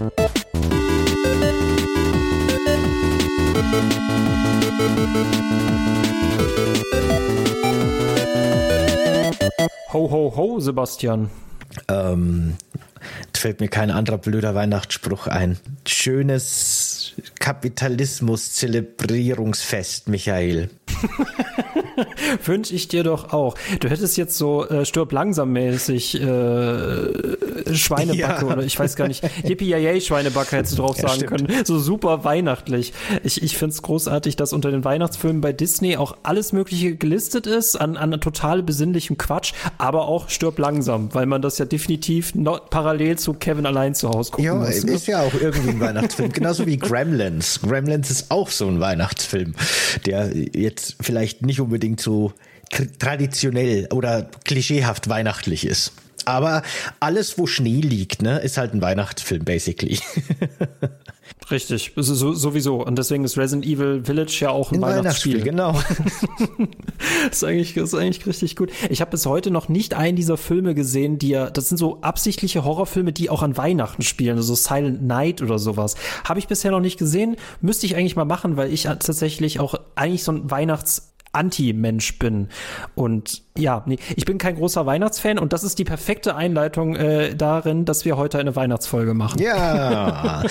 Ho, ho, ho, Sebastian. Ähm, fällt mir kein anderer blöder Weihnachtsspruch ein. Schönes Kapitalismus-Zelebrierungsfest, Michael. Wünsche ich dir doch auch. Du hättest jetzt so äh, stirb langsam mäßig äh, Schweinebacke ja. oder ich weiß gar nicht, Yippie Schweinebacke hättest du drauf ja, sagen stimmt. können. So super weihnachtlich. Ich, ich finde es großartig, dass unter den Weihnachtsfilmen bei Disney auch alles Mögliche gelistet ist an, an total besinnlichem Quatsch, aber auch stirb langsam, weil man das ja definitiv noch parallel zu Kevin allein zu Hause gucken ja, muss. Ja, ist ja auch irgendwie ein Weihnachtsfilm. Genauso wie Gremlins. Gremlins ist auch so ein Weihnachtsfilm, der jetzt vielleicht nicht unbedingt so traditionell oder klischeehaft weihnachtlich ist. Aber alles, wo Schnee liegt, ne, ist halt ein Weihnachtsfilm, basically. Richtig, so, sowieso. Und deswegen ist Resident Evil Village ja auch ein, ein Weihnachtsspiel. Weihnachtsspiel genau. das, ist eigentlich, ist eigentlich richtig gut. Ich habe bis heute noch nicht einen dieser Filme gesehen, die ja, das sind so absichtliche Horrorfilme, die auch an Weihnachten spielen, so also Silent Night oder sowas. Habe ich bisher noch nicht gesehen. Müsste ich eigentlich mal machen, weil ich tatsächlich auch eigentlich so ein Weihnachts Anti-Mensch bin. Und ja, nee, ich bin kein großer Weihnachtsfan und das ist die perfekte Einleitung äh, darin, dass wir heute eine Weihnachtsfolge machen. Ja,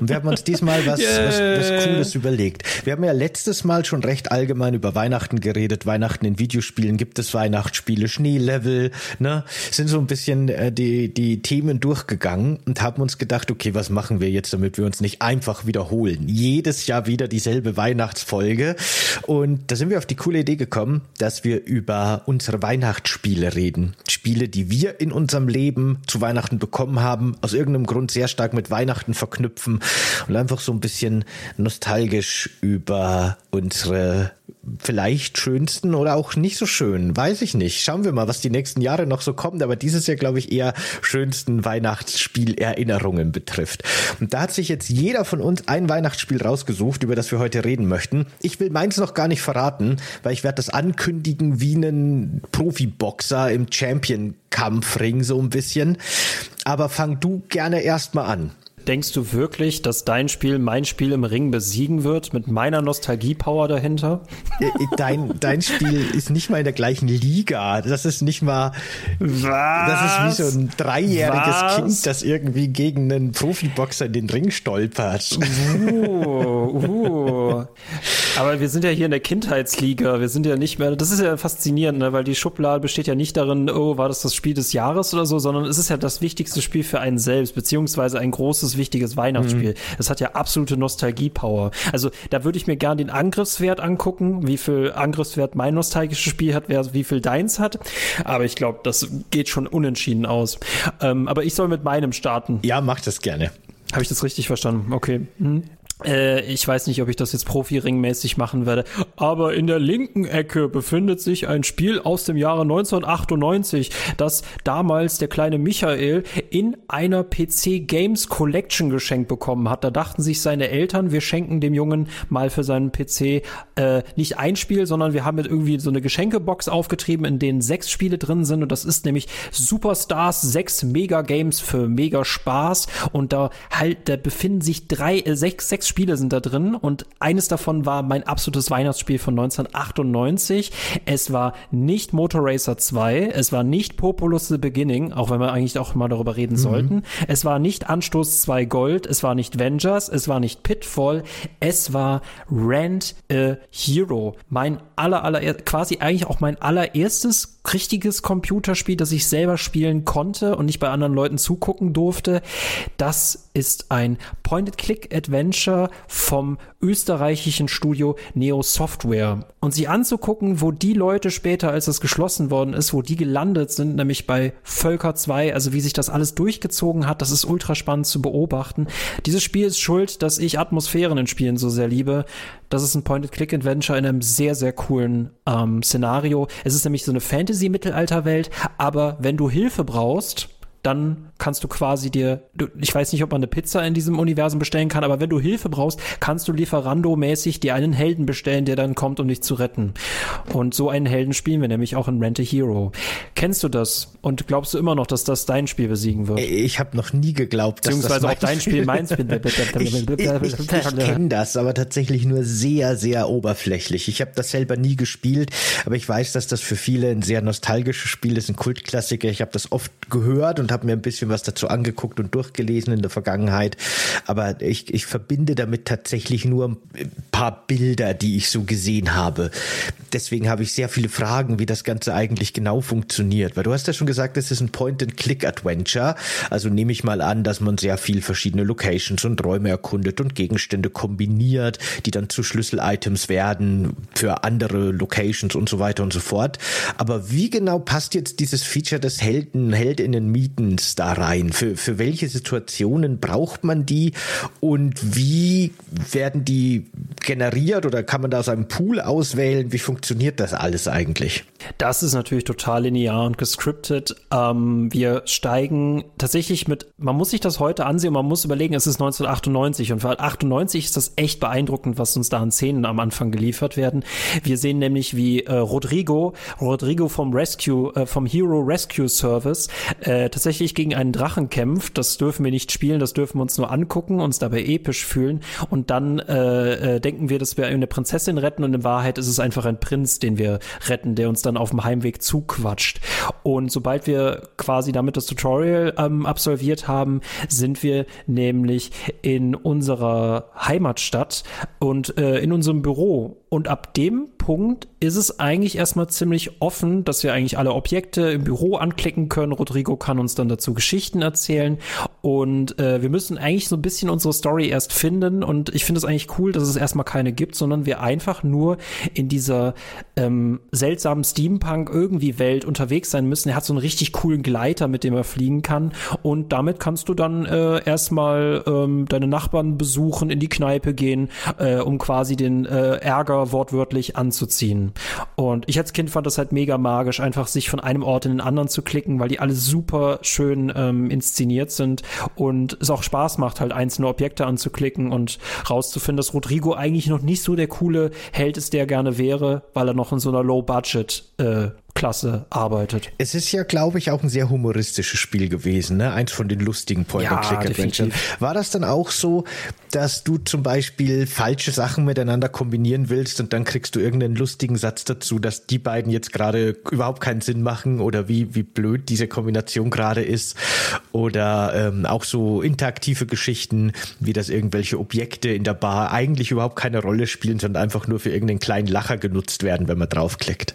und wir haben uns diesmal was, yeah. was, was Cooles überlegt. Wir haben ja letztes Mal schon recht allgemein über Weihnachten geredet. Weihnachten in Videospielen gibt es Weihnachtsspiele, Schneelevel, ne? Sind so ein bisschen äh, die, die Themen durchgegangen und haben uns gedacht, okay, was machen wir jetzt, damit wir uns nicht einfach wiederholen? Jedes Jahr wieder dieselbe Weihnachtsfolge. Und da sind wir auf die coole Idee gekommen, dass wir über unsere Weihnachtsspiele reden. Spiele, die wir in unserem Leben zu Weihnachten bekommen haben, aus irgendeinem Grund sehr stark mit Weihnachten verknüpfen und einfach so ein bisschen nostalgisch über unsere vielleicht schönsten oder auch nicht so schön, weiß ich nicht. Schauen wir mal, was die nächsten Jahre noch so kommt, aber dieses Jahr glaube ich eher schönsten Weihnachtsspielerinnerungen betrifft. Und da hat sich jetzt jeder von uns ein Weihnachtsspiel rausgesucht, über das wir heute reden möchten. Ich will meins noch gar nicht verraten, weil ich werde das ankündigen wie einen Profiboxer im Champion-Kampfring so ein bisschen. Aber fang du gerne erstmal an. Denkst du wirklich, dass dein Spiel mein Spiel im Ring besiegen wird mit meiner Nostalgie-Power dahinter? Äh, äh, dein, dein Spiel ist nicht mal in der gleichen Liga. Das ist nicht mal. Was? Das ist wie so ein dreijähriges Was? Kind, das irgendwie gegen einen Profiboxer in den Ring stolpert. Uh, uh. Aber wir sind ja hier in der Kindheitsliga. Wir sind ja nicht mehr. Das ist ja faszinierend, ne? weil die Schublade besteht ja nicht darin, oh, war das das Spiel des Jahres oder so, sondern es ist ja das wichtigste Spiel für einen selbst, beziehungsweise ein großes wichtiges Weihnachtsspiel. Mhm. Das hat ja absolute Nostalgie-Power. Also da würde ich mir gern den Angriffswert angucken, wie viel Angriffswert mein nostalgisches Spiel hat, wer, wie viel deins hat. Aber ich glaube, das geht schon unentschieden aus. Ähm, aber ich soll mit meinem starten. Ja, mach das gerne. Habe ich das richtig verstanden? Okay. Mhm. Äh, ich weiß nicht, ob ich das jetzt Profi-Ringmäßig machen werde, aber in der linken Ecke befindet sich ein Spiel aus dem Jahre 1998, das damals der kleine Michael in einer PC Games Collection geschenkt bekommen hat. Da dachten sich seine Eltern, wir schenken dem Jungen mal für seinen PC äh, nicht ein Spiel, sondern wir haben jetzt irgendwie so eine Geschenkebox aufgetrieben, in denen sechs Spiele drin sind und das ist nämlich Superstars, sechs Mega Games für mega Spaß und da halt, da befinden sich drei, äh, sechs, sechs Spiele sind da drin und eines davon war mein absolutes Weihnachtsspiel von 1998. Es war nicht Motor Racer 2, es war nicht Populous The Beginning, auch wenn wir eigentlich auch mal darüber reden mhm. sollten. Es war nicht Anstoß 2 Gold, es war nicht Vengers, es war nicht Pitfall, es war Rand a Hero. Mein aller, aller, quasi eigentlich auch mein allererstes richtiges Computerspiel, das ich selber spielen konnte und nicht bei anderen Leuten zugucken durfte. Das ist ein Point-and-Click-Adventure vom österreichischen Studio Neo Software. Und sie anzugucken, wo die Leute später, als es geschlossen worden ist, wo die gelandet sind, nämlich bei Völker 2, also wie sich das alles durchgezogen hat, das ist ultra spannend zu beobachten. Dieses Spiel ist schuld, dass ich Atmosphären in Spielen so sehr liebe. Das ist ein Point-and-Click-Adventure in einem sehr, sehr coolen ähm, Szenario. Es ist nämlich so eine Fantasy-Mittelalterwelt, aber wenn du Hilfe brauchst, dann kannst du quasi dir, du, ich weiß nicht, ob man eine Pizza in diesem Universum bestellen kann, aber wenn du Hilfe brauchst, kannst du Lieferando-mäßig dir einen Helden bestellen, der dann kommt, um dich zu retten. Und so einen Helden spielen wir nämlich auch in Rent a Hero. Kennst du das? Und glaubst du immer noch, dass das dein Spiel besiegen wird? Ich habe noch nie geglaubt, dass das auch dein Spiel meins ich, ich, ich, ich kenne das, aber tatsächlich nur sehr, sehr oberflächlich. Ich habe das selber nie gespielt, aber ich weiß, dass das für viele ein sehr nostalgisches Spiel ist, ein Kultklassiker. Ich habe das oft gehört und habe mir ein bisschen was dazu angeguckt und durchgelesen in der Vergangenheit. Aber ich, ich verbinde damit tatsächlich nur ein paar Bilder, die ich so gesehen habe. Deswegen habe ich sehr viele Fragen, wie das Ganze eigentlich genau funktioniert. Weil du hast ja schon gesagt, es ist ein Point-and-Click-Adventure. Also nehme ich mal an, dass man sehr viel verschiedene Locations und Räume erkundet und Gegenstände kombiniert, die dann zu Schlüssel-Items werden für andere Locations und so weiter und so fort. Aber wie genau passt jetzt dieses Feature des Helden, Heldinnen-Mietens da rein? Für, für welche Situationen braucht man die und wie werden die generiert oder kann man da aus einem Pool auswählen? Wie funktioniert das alles eigentlich? Das ist natürlich total linear und gescriptet. Ähm, wir steigen tatsächlich mit, man muss sich das heute ansehen und man muss überlegen, es ist 1998 und für 98 ist das echt beeindruckend, was uns da an Szenen am Anfang geliefert werden. Wir sehen nämlich, wie äh, Rodrigo, Rodrigo vom Rescue, äh, vom Hero Rescue Service äh, tatsächlich gegen einen Drachen kämpft. Das dürfen wir nicht spielen, das dürfen wir uns nur angucken, uns dabei episch fühlen und dann äh, äh, denken wir, dass wir eine Prinzessin retten und in Wahrheit ist es einfach ein Prinz, den wir retten, der uns dann auf dem Heimweg zuquatscht. Und sobald wir quasi damit das Tutorial ähm, absolviert haben, sind wir nämlich in unserer Heimatstadt und äh, in unserem Büro. Und ab dem Punkt ist es eigentlich erstmal ziemlich offen, dass wir eigentlich alle Objekte im Büro anklicken können. Rodrigo kann uns dann dazu Geschichten erzählen und äh, wir müssen eigentlich so ein bisschen unsere Story erst finden. Und ich finde es eigentlich cool, dass es erstmal keine gibt, sondern wir einfach nur in dieser ähm, seltsamen Steampunk irgendwie Welt unterwegs sein müssen. Er hat so einen richtig coolen Gleiter, mit dem er fliegen kann. Und damit kannst du dann äh, erstmal ähm, deine Nachbarn besuchen, in die Kneipe gehen, äh, um quasi den äh, Ärger wortwörtlich anzuziehen. Und ich als Kind fand das halt mega magisch, einfach sich von einem Ort in den anderen zu klicken, weil die alle super schön ähm, inszeniert sind und es auch Spaß macht, halt einzelne Objekte anzuklicken und rauszufinden, dass Rodrigo eigentlich noch nicht so der coole Held ist, der gerne wäre, weil er noch in so einer Low-Budget äh, Klasse arbeitet. Es ist ja, glaube ich, auch ein sehr humoristisches Spiel gewesen, ne? Eins von den lustigen Point-and-Click-Adventure. Ja, War das dann auch so, dass du zum Beispiel falsche Sachen miteinander kombinieren willst und dann kriegst du irgendeinen lustigen Satz dazu, dass die beiden jetzt gerade überhaupt keinen Sinn machen oder wie, wie blöd diese Kombination gerade ist? Oder ähm, auch so interaktive Geschichten, wie das irgendwelche Objekte in der Bar eigentlich überhaupt keine Rolle spielen, sondern einfach nur für irgendeinen kleinen Lacher genutzt werden, wenn man draufklickt.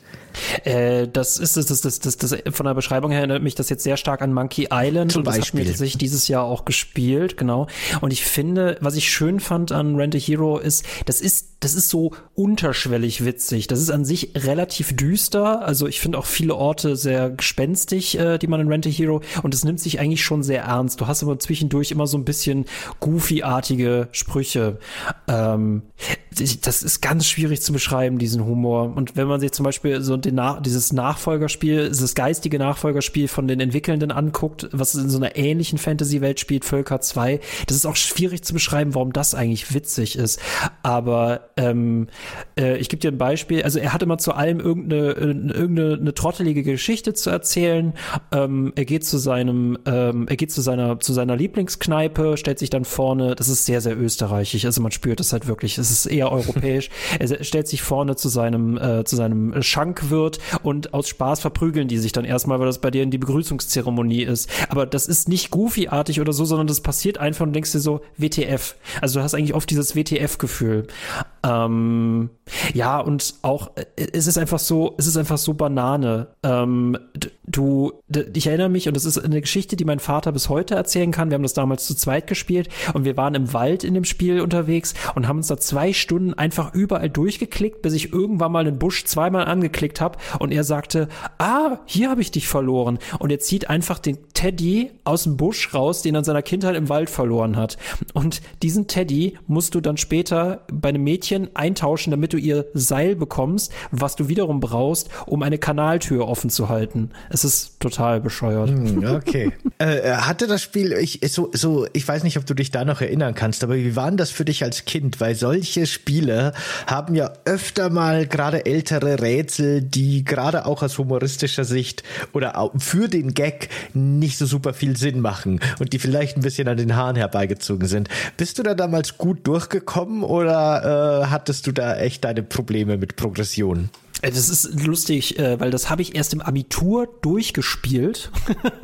Äh, das ist das, das, das, das, das, von der Beschreibung her erinnert mich das jetzt sehr stark an Monkey Island Zum und das Beispiel. hat mir tatsächlich dieses Jahr auch gespielt, genau. Und ich finde, was ich schön fand an Rent a Hero ist, das ist das ist so unterschwellig witzig. Das ist an sich relativ düster. Also ich finde auch viele Orte sehr gespenstig, äh, die man in Rent a Hero und es nimmt sich eigentlich schon sehr ernst. Du hast aber zwischendurch immer so ein bisschen goofy-artige Sprüche. Ähm, das ist ganz schwierig zu beschreiben, diesen Humor. Und wenn man sich zum Beispiel so den Nach dieses Nachfolgerspiel, dieses geistige Nachfolgerspiel von den Entwickelnden anguckt, was in so einer ähnlichen Fantasy-Welt spielt, Völker 2, das ist auch schwierig zu beschreiben, warum das eigentlich witzig ist. Aber ähm, äh, ich gebe dir ein Beispiel. Also er hat immer zu allem irgendeine, irgendeine eine trottelige Geschichte zu erzählen. Ähm, er geht zu seinem, ähm, er geht zu seiner, zu seiner Lieblingskneipe, stellt sich dann vorne, das ist sehr, sehr österreichisch. Also man spürt das halt wirklich. Es ist eher europäisch. er stellt sich vorne zu seinem, äh, zu seinem Schankwirt und aus Spaß verprügeln die sich dann erstmal, weil das bei denen die Begrüßungszeremonie ist. Aber das ist nicht Goofy-artig oder so, sondern das passiert einfach und denkst dir so, WTF. Also du hast eigentlich oft dieses WTF-Gefühl. Ähm, ja, und auch, äh, es ist einfach so, es ist einfach so Banane. Ähm, du, ich erinnere mich, und das ist eine Geschichte, die mein Vater bis heute erzählen kann. Wir haben das damals zu zweit gespielt und wir waren im Wald in dem Spiel unterwegs und haben uns da zwei Stunden einfach überall durchgeklickt, bis ich irgendwann mal einen Busch zweimal angeklickt habe und er sagte, ah, hier habe ich dich verloren. Und er zieht einfach den Teddy aus dem Busch raus, den er in seiner Kindheit im Wald verloren hat. Und diesen Teddy musst du dann später bei einem Mädchen Mädchen eintauschen, damit du ihr Seil bekommst, was du wiederum brauchst, um eine Kanaltür offen zu halten. Es ist total bescheuert. Hm, okay. Äh, äh, hatte das Spiel, ich, so, so, ich weiß nicht, ob du dich da noch erinnern kannst, aber wie waren das für dich als Kind? Weil solche Spiele haben ja öfter mal gerade ältere Rätsel, die gerade auch aus humoristischer Sicht oder für den Gag nicht so super viel Sinn machen und die vielleicht ein bisschen an den Haaren herbeigezogen sind. Bist du da damals gut durchgekommen oder äh, hattest du da echt deine Probleme mit Progression? Äh, das ist lustig, äh, weil das habe ich erst im Abitur durchgespielt.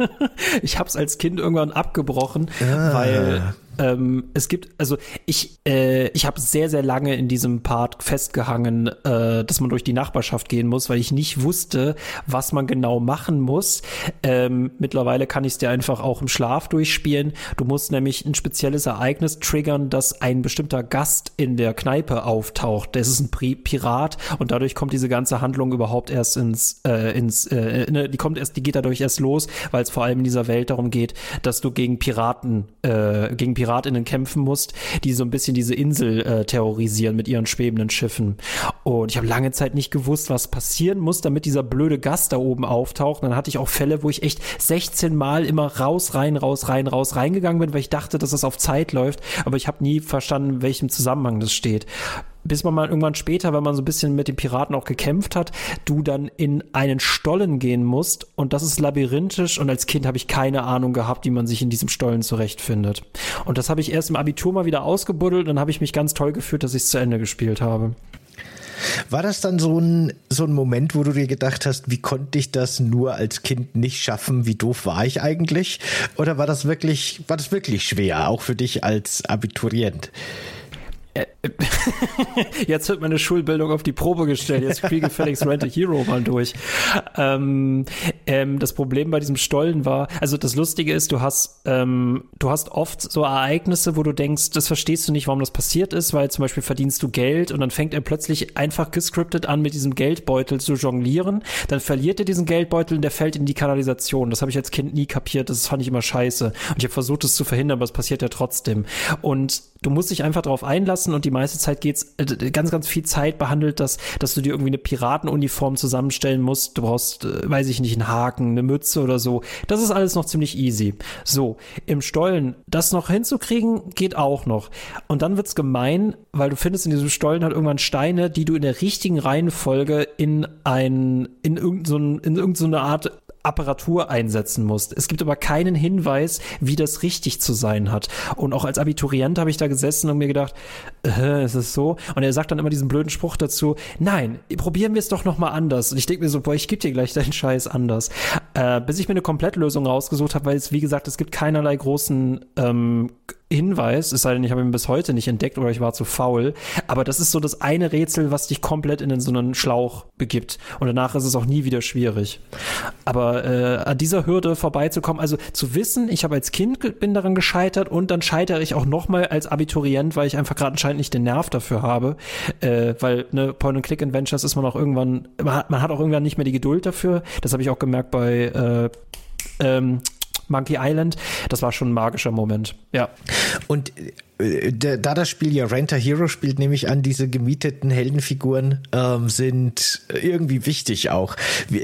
ich habe es als Kind irgendwann abgebrochen, ah. weil ähm, es gibt, also ich, äh, ich habe sehr, sehr lange in diesem Part festgehangen, äh, dass man durch die Nachbarschaft gehen muss, weil ich nicht wusste, was man genau machen muss. Ähm, mittlerweile kann ich es dir einfach auch im Schlaf durchspielen. Du musst nämlich ein spezielles Ereignis triggern, dass ein bestimmter Gast in der Kneipe auftaucht. Das ist ein Pri Pirat und dadurch kommt diese ganze Handlung überhaupt erst ins, äh, ins, äh, ne, die kommt erst, die geht dadurch erst los, weil es vor allem in dieser Welt darum geht, dass du gegen Piraten, äh, gegen Piraten PiratInnen kämpfen musst, die so ein bisschen diese Insel äh, terrorisieren mit ihren schwebenden Schiffen. Und ich habe lange Zeit nicht gewusst, was passieren muss, damit dieser blöde Gast da oben auftaucht. Und dann hatte ich auch Fälle, wo ich echt 16 Mal immer raus, rein, raus, rein, raus, reingegangen bin, weil ich dachte, dass das auf Zeit läuft. Aber ich habe nie verstanden, in welchem Zusammenhang das steht bis man mal irgendwann später, wenn man so ein bisschen mit den Piraten auch gekämpft hat, du dann in einen Stollen gehen musst und das ist labyrinthisch und als Kind habe ich keine Ahnung gehabt, wie man sich in diesem Stollen zurechtfindet. Und das habe ich erst im Abitur mal wieder ausgebuddelt und dann habe ich mich ganz toll gefühlt, dass ich es zu Ende gespielt habe. War das dann so ein, so ein Moment, wo du dir gedacht hast, wie konnte ich das nur als Kind nicht schaffen? Wie doof war ich eigentlich? Oder war das wirklich, war das wirklich schwer, auch für dich als Abiturient? Jetzt wird meine Schulbildung auf die Probe gestellt. Jetzt spiele Felix Rent a Hero mal durch. Ähm, ähm, das Problem bei diesem Stollen war, also das Lustige ist, du hast, ähm, du hast oft so Ereignisse, wo du denkst, das verstehst du nicht, warum das passiert ist, weil zum Beispiel verdienst du Geld und dann fängt er plötzlich einfach gescriptet an, mit diesem Geldbeutel zu jonglieren. Dann verliert er diesen Geldbeutel und der fällt in die Kanalisation. Das habe ich als Kind nie kapiert. Das fand ich immer scheiße. Und ich habe versucht, es zu verhindern, aber es passiert ja trotzdem. Und du musst dich einfach darauf einlassen und die meiste Zeit geht's äh, ganz, ganz viel Zeit behandelt, dass, dass du dir irgendwie eine Piratenuniform zusammenstellen musst. Du brauchst, äh, weiß ich nicht, einen Haken, eine Mütze oder so. Das ist alles noch ziemlich easy. So, im Stollen, das noch hinzukriegen, geht auch noch. Und dann wird's gemein, weil du findest in diesem Stollen halt irgendwann Steine, die du in der richtigen Reihenfolge in ein, in irgendeine, in irgendeine Art Apparatur einsetzen musst. Es gibt aber keinen Hinweis, wie das richtig zu sein hat. Und auch als Abiturient habe ich da gesessen und mir gedacht, äh, ist es so? Und er sagt dann immer diesen blöden Spruch dazu, nein, probieren wir es doch nochmal anders. Und ich denke mir so, boah, ich gebe dir gleich deinen Scheiß anders. Äh, bis ich mir eine Komplettlösung rausgesucht habe, weil es, wie gesagt, es gibt keinerlei großen ähm, Hinweis, es sei denn, ich habe ihn bis heute nicht entdeckt oder ich war zu faul. Aber das ist so das eine Rätsel, was dich komplett in so einen Schlauch begibt. Und danach ist es auch nie wieder schwierig. Aber äh, an dieser Hürde vorbeizukommen, also zu wissen, ich habe als Kind bin daran gescheitert und dann scheitere ich auch nochmal als Abiturient, weil ich einfach gerade anscheinend nicht den Nerv dafür habe. Äh, weil ne, Point-and-Click-Adventures ist man auch irgendwann, man hat, man hat auch irgendwann nicht mehr die Geduld dafür. Das habe ich auch gemerkt bei äh, ähm, Monkey Island. Das war schon ein magischer Moment. Ja. Und äh, da das Spiel ja Renter Hero spielt, nehme ich an, diese gemieteten Heldenfiguren ähm, sind irgendwie wichtig auch.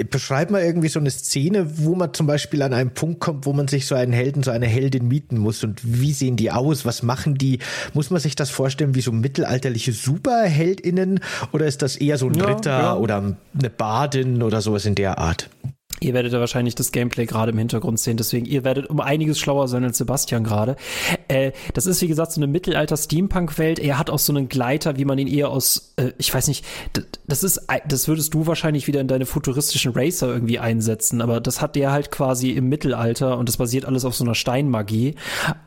Beschreib mal irgendwie so eine Szene, wo man zum Beispiel an einen Punkt kommt, wo man sich so einen Helden, so eine Heldin mieten muss und wie sehen die aus? Was machen die? Muss man sich das vorstellen wie so mittelalterliche Superheldinnen oder ist das eher so ein ja, Ritter ja. oder eine Badin oder sowas in der Art? Ihr werdet ja wahrscheinlich das Gameplay gerade im Hintergrund sehen, deswegen ihr werdet um einiges schlauer sein als Sebastian gerade. Äh, das ist wie gesagt so eine Mittelalter-Steampunk-Welt. Er hat auch so einen Gleiter, wie man ihn eher aus, äh, ich weiß nicht, das ist, das würdest du wahrscheinlich wieder in deine futuristischen Racer irgendwie einsetzen, aber das hat der halt quasi im Mittelalter und das basiert alles auf so einer Steinmagie.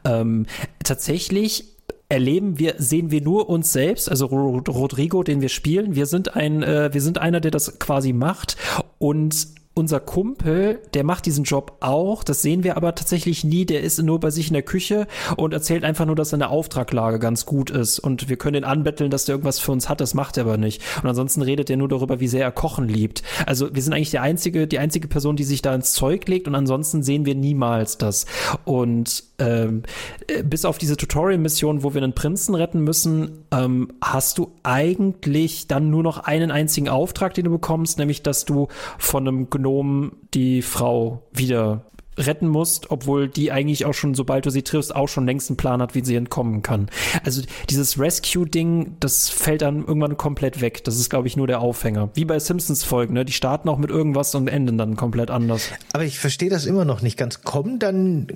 Ähm, tatsächlich erleben wir, sehen wir nur uns selbst, also Rodrigo, den wir spielen. Wir sind ein, äh, wir sind einer, der das quasi macht und unser Kumpel, der macht diesen Job auch, das sehen wir aber tatsächlich nie, der ist nur bei sich in der Küche und erzählt einfach nur, dass seine Auftraglage ganz gut ist und wir können ihn anbetteln, dass der irgendwas für uns hat, das macht er aber nicht. Und ansonsten redet er nur darüber, wie sehr er Kochen liebt. Also wir sind eigentlich die einzige, die einzige Person, die sich da ins Zeug legt und ansonsten sehen wir niemals das. Und ähm, äh, bis auf diese Tutorial-Mission, wo wir einen Prinzen retten müssen, ähm, hast du eigentlich dann nur noch einen einzigen Auftrag, den du bekommst, nämlich dass du von einem Gnom die Frau wieder retten musst, obwohl die eigentlich auch schon, sobald du sie triffst, auch schon längst einen Plan hat, wie sie entkommen kann. Also dieses Rescue-Ding, das fällt dann irgendwann komplett weg. Das ist, glaube ich, nur der Aufhänger. Wie bei Simpsons-Folgen, ne? Die starten auch mit irgendwas und enden dann komplett anders. Aber ich verstehe das immer noch nicht ganz. Kommen dann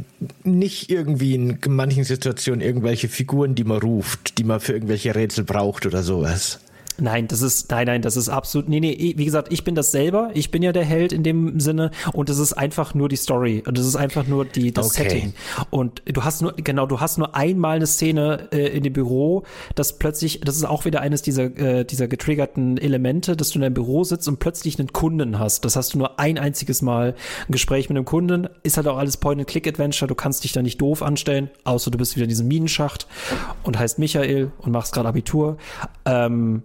nicht irgendwie in manchen Situationen irgendwelche Figuren, die man ruft, die man für irgendwelche Rätsel braucht oder sowas? Nein, das ist, nein, nein, das ist absolut, nee, nee, wie gesagt, ich bin das selber, ich bin ja der Held in dem Sinne und das ist einfach nur die Story und das ist einfach nur die, das okay. Setting. Und du hast nur, genau, du hast nur einmal eine Szene äh, in dem Büro, das plötzlich, das ist auch wieder eines dieser, äh, dieser getriggerten Elemente, dass du in deinem Büro sitzt und plötzlich einen Kunden hast. Das hast du nur ein einziges Mal ein Gespräch mit einem Kunden, ist halt auch alles Point-and-Click-Adventure, du kannst dich da nicht doof anstellen, außer du bist wieder in diesem Minenschacht und heißt Michael und machst gerade Abitur. Ähm,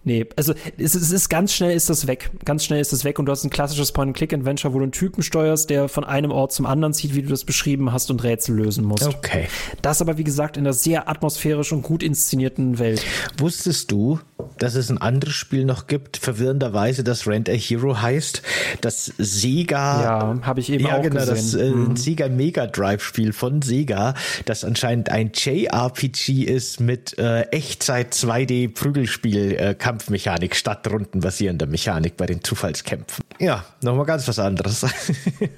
Nee, also es, es, ist ganz schnell ist das weg. Ganz schnell ist das weg und du hast ein klassisches Point-and-Click-Adventure, wo du einen Typen steuerst, der von einem Ort zum anderen zieht, wie du das beschrieben hast und Rätsel lösen musst. Okay. Das aber, wie gesagt, in einer sehr atmosphärisch und gut inszenierten Welt. Wusstest du, dass es ein anderes Spiel noch gibt, verwirrenderweise, das Rent a Hero heißt, das Sega. Ja, habe ich eben ja, auch genau, gesehen. Das äh, mhm. Sega Mega Drive Spiel von Sega, das anscheinend ein JRPG ist mit äh, Echtzeit 2D Prügelspiel äh, Kampfmechanik statt rundenbasierender Mechanik bei den Zufallskämpfen. Ja, nochmal ganz was anderes.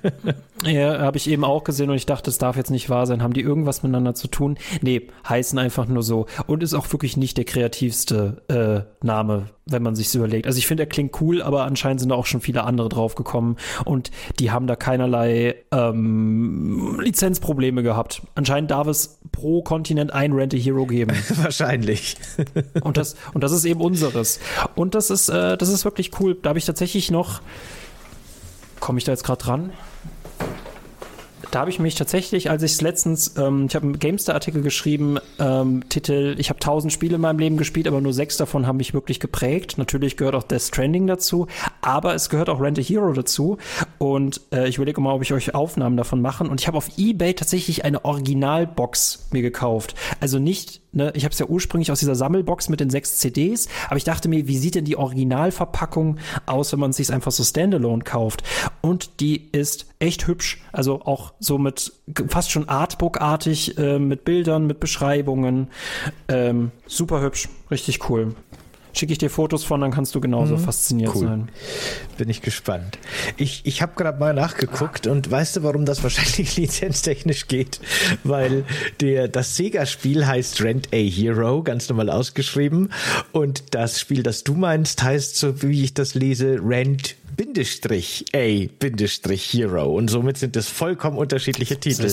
ja, habe ich eben auch gesehen und ich dachte, das darf jetzt nicht wahr sein. Haben die irgendwas miteinander zu tun? Nee, heißen einfach nur so. Und ist auch wirklich nicht der kreativste äh, Name, wenn man sich überlegt. Also ich finde, er klingt cool, aber anscheinend sind da auch schon viele andere draufgekommen und die haben da keinerlei ähm, Lizenzprobleme gehabt. Anscheinend darf es pro Kontinent ein Rent a Hero geben. Wahrscheinlich. und das und das ist eben unseres. Und das ist äh, das ist wirklich cool. Da habe ich tatsächlich noch komme ich da jetzt gerade dran? Da habe ich mich tatsächlich, als ich es letztens, ähm, ich habe einen GameStar-Artikel geschrieben, ähm, Titel, ich habe tausend Spiele in meinem Leben gespielt, aber nur sechs davon haben mich wirklich geprägt. Natürlich gehört auch Death Stranding dazu, aber es gehört auch Rent a Hero dazu. Und äh, ich überlege mal, ob ich euch Aufnahmen davon machen. Und ich habe auf Ebay tatsächlich eine Originalbox mir gekauft. Also nicht ne, ich habe es ja ursprünglich aus dieser Sammelbox mit den sechs CDs, aber ich dachte mir, wie sieht denn die Originalverpackung aus, wenn man es sich einfach so standalone kauft? Und die ist echt hübsch, also auch so mit fast schon Artbook-artig, äh, mit Bildern, mit Beschreibungen, ähm, super hübsch, richtig cool schicke ich dir Fotos von, dann kannst du genauso mhm. fasziniert cool. sein. Bin ich gespannt. Ich, ich habe gerade mal nachgeguckt und weißt du, warum das wahrscheinlich lizenztechnisch geht? Weil der, das Sega-Spiel heißt Rent a Hero, ganz normal ausgeschrieben. Und das Spiel, das du meinst, heißt, so wie ich das lese, Rent Bindestrich A Bindestrich Hero und somit sind es vollkommen unterschiedliche Titel.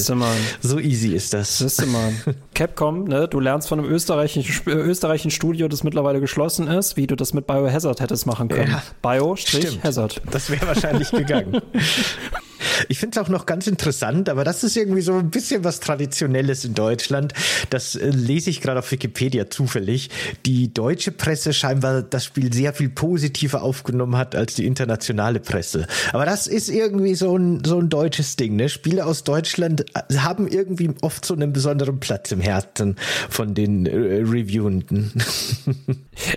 So easy ist das. Siehste mal. Capcom, ne, du lernst von einem österreichischen, äh, österreichischen Studio, das mittlerweile geschlossen ist, wie du das mit Biohazard hättest machen können. Ja, Bio-Hazard. Das wäre wahrscheinlich gegangen. Ich finde es auch noch ganz interessant, aber das ist irgendwie so ein bisschen was Traditionelles in Deutschland. Das äh, lese ich gerade auf Wikipedia zufällig. Die deutsche Presse scheinbar das Spiel sehr viel positiver aufgenommen hat als die internationale Presse. Aber das ist irgendwie so ein, so ein deutsches Ding. Ne? Spiele aus Deutschland äh, haben irgendwie oft so einen besonderen Platz im Herzen von den äh, Reviewenden.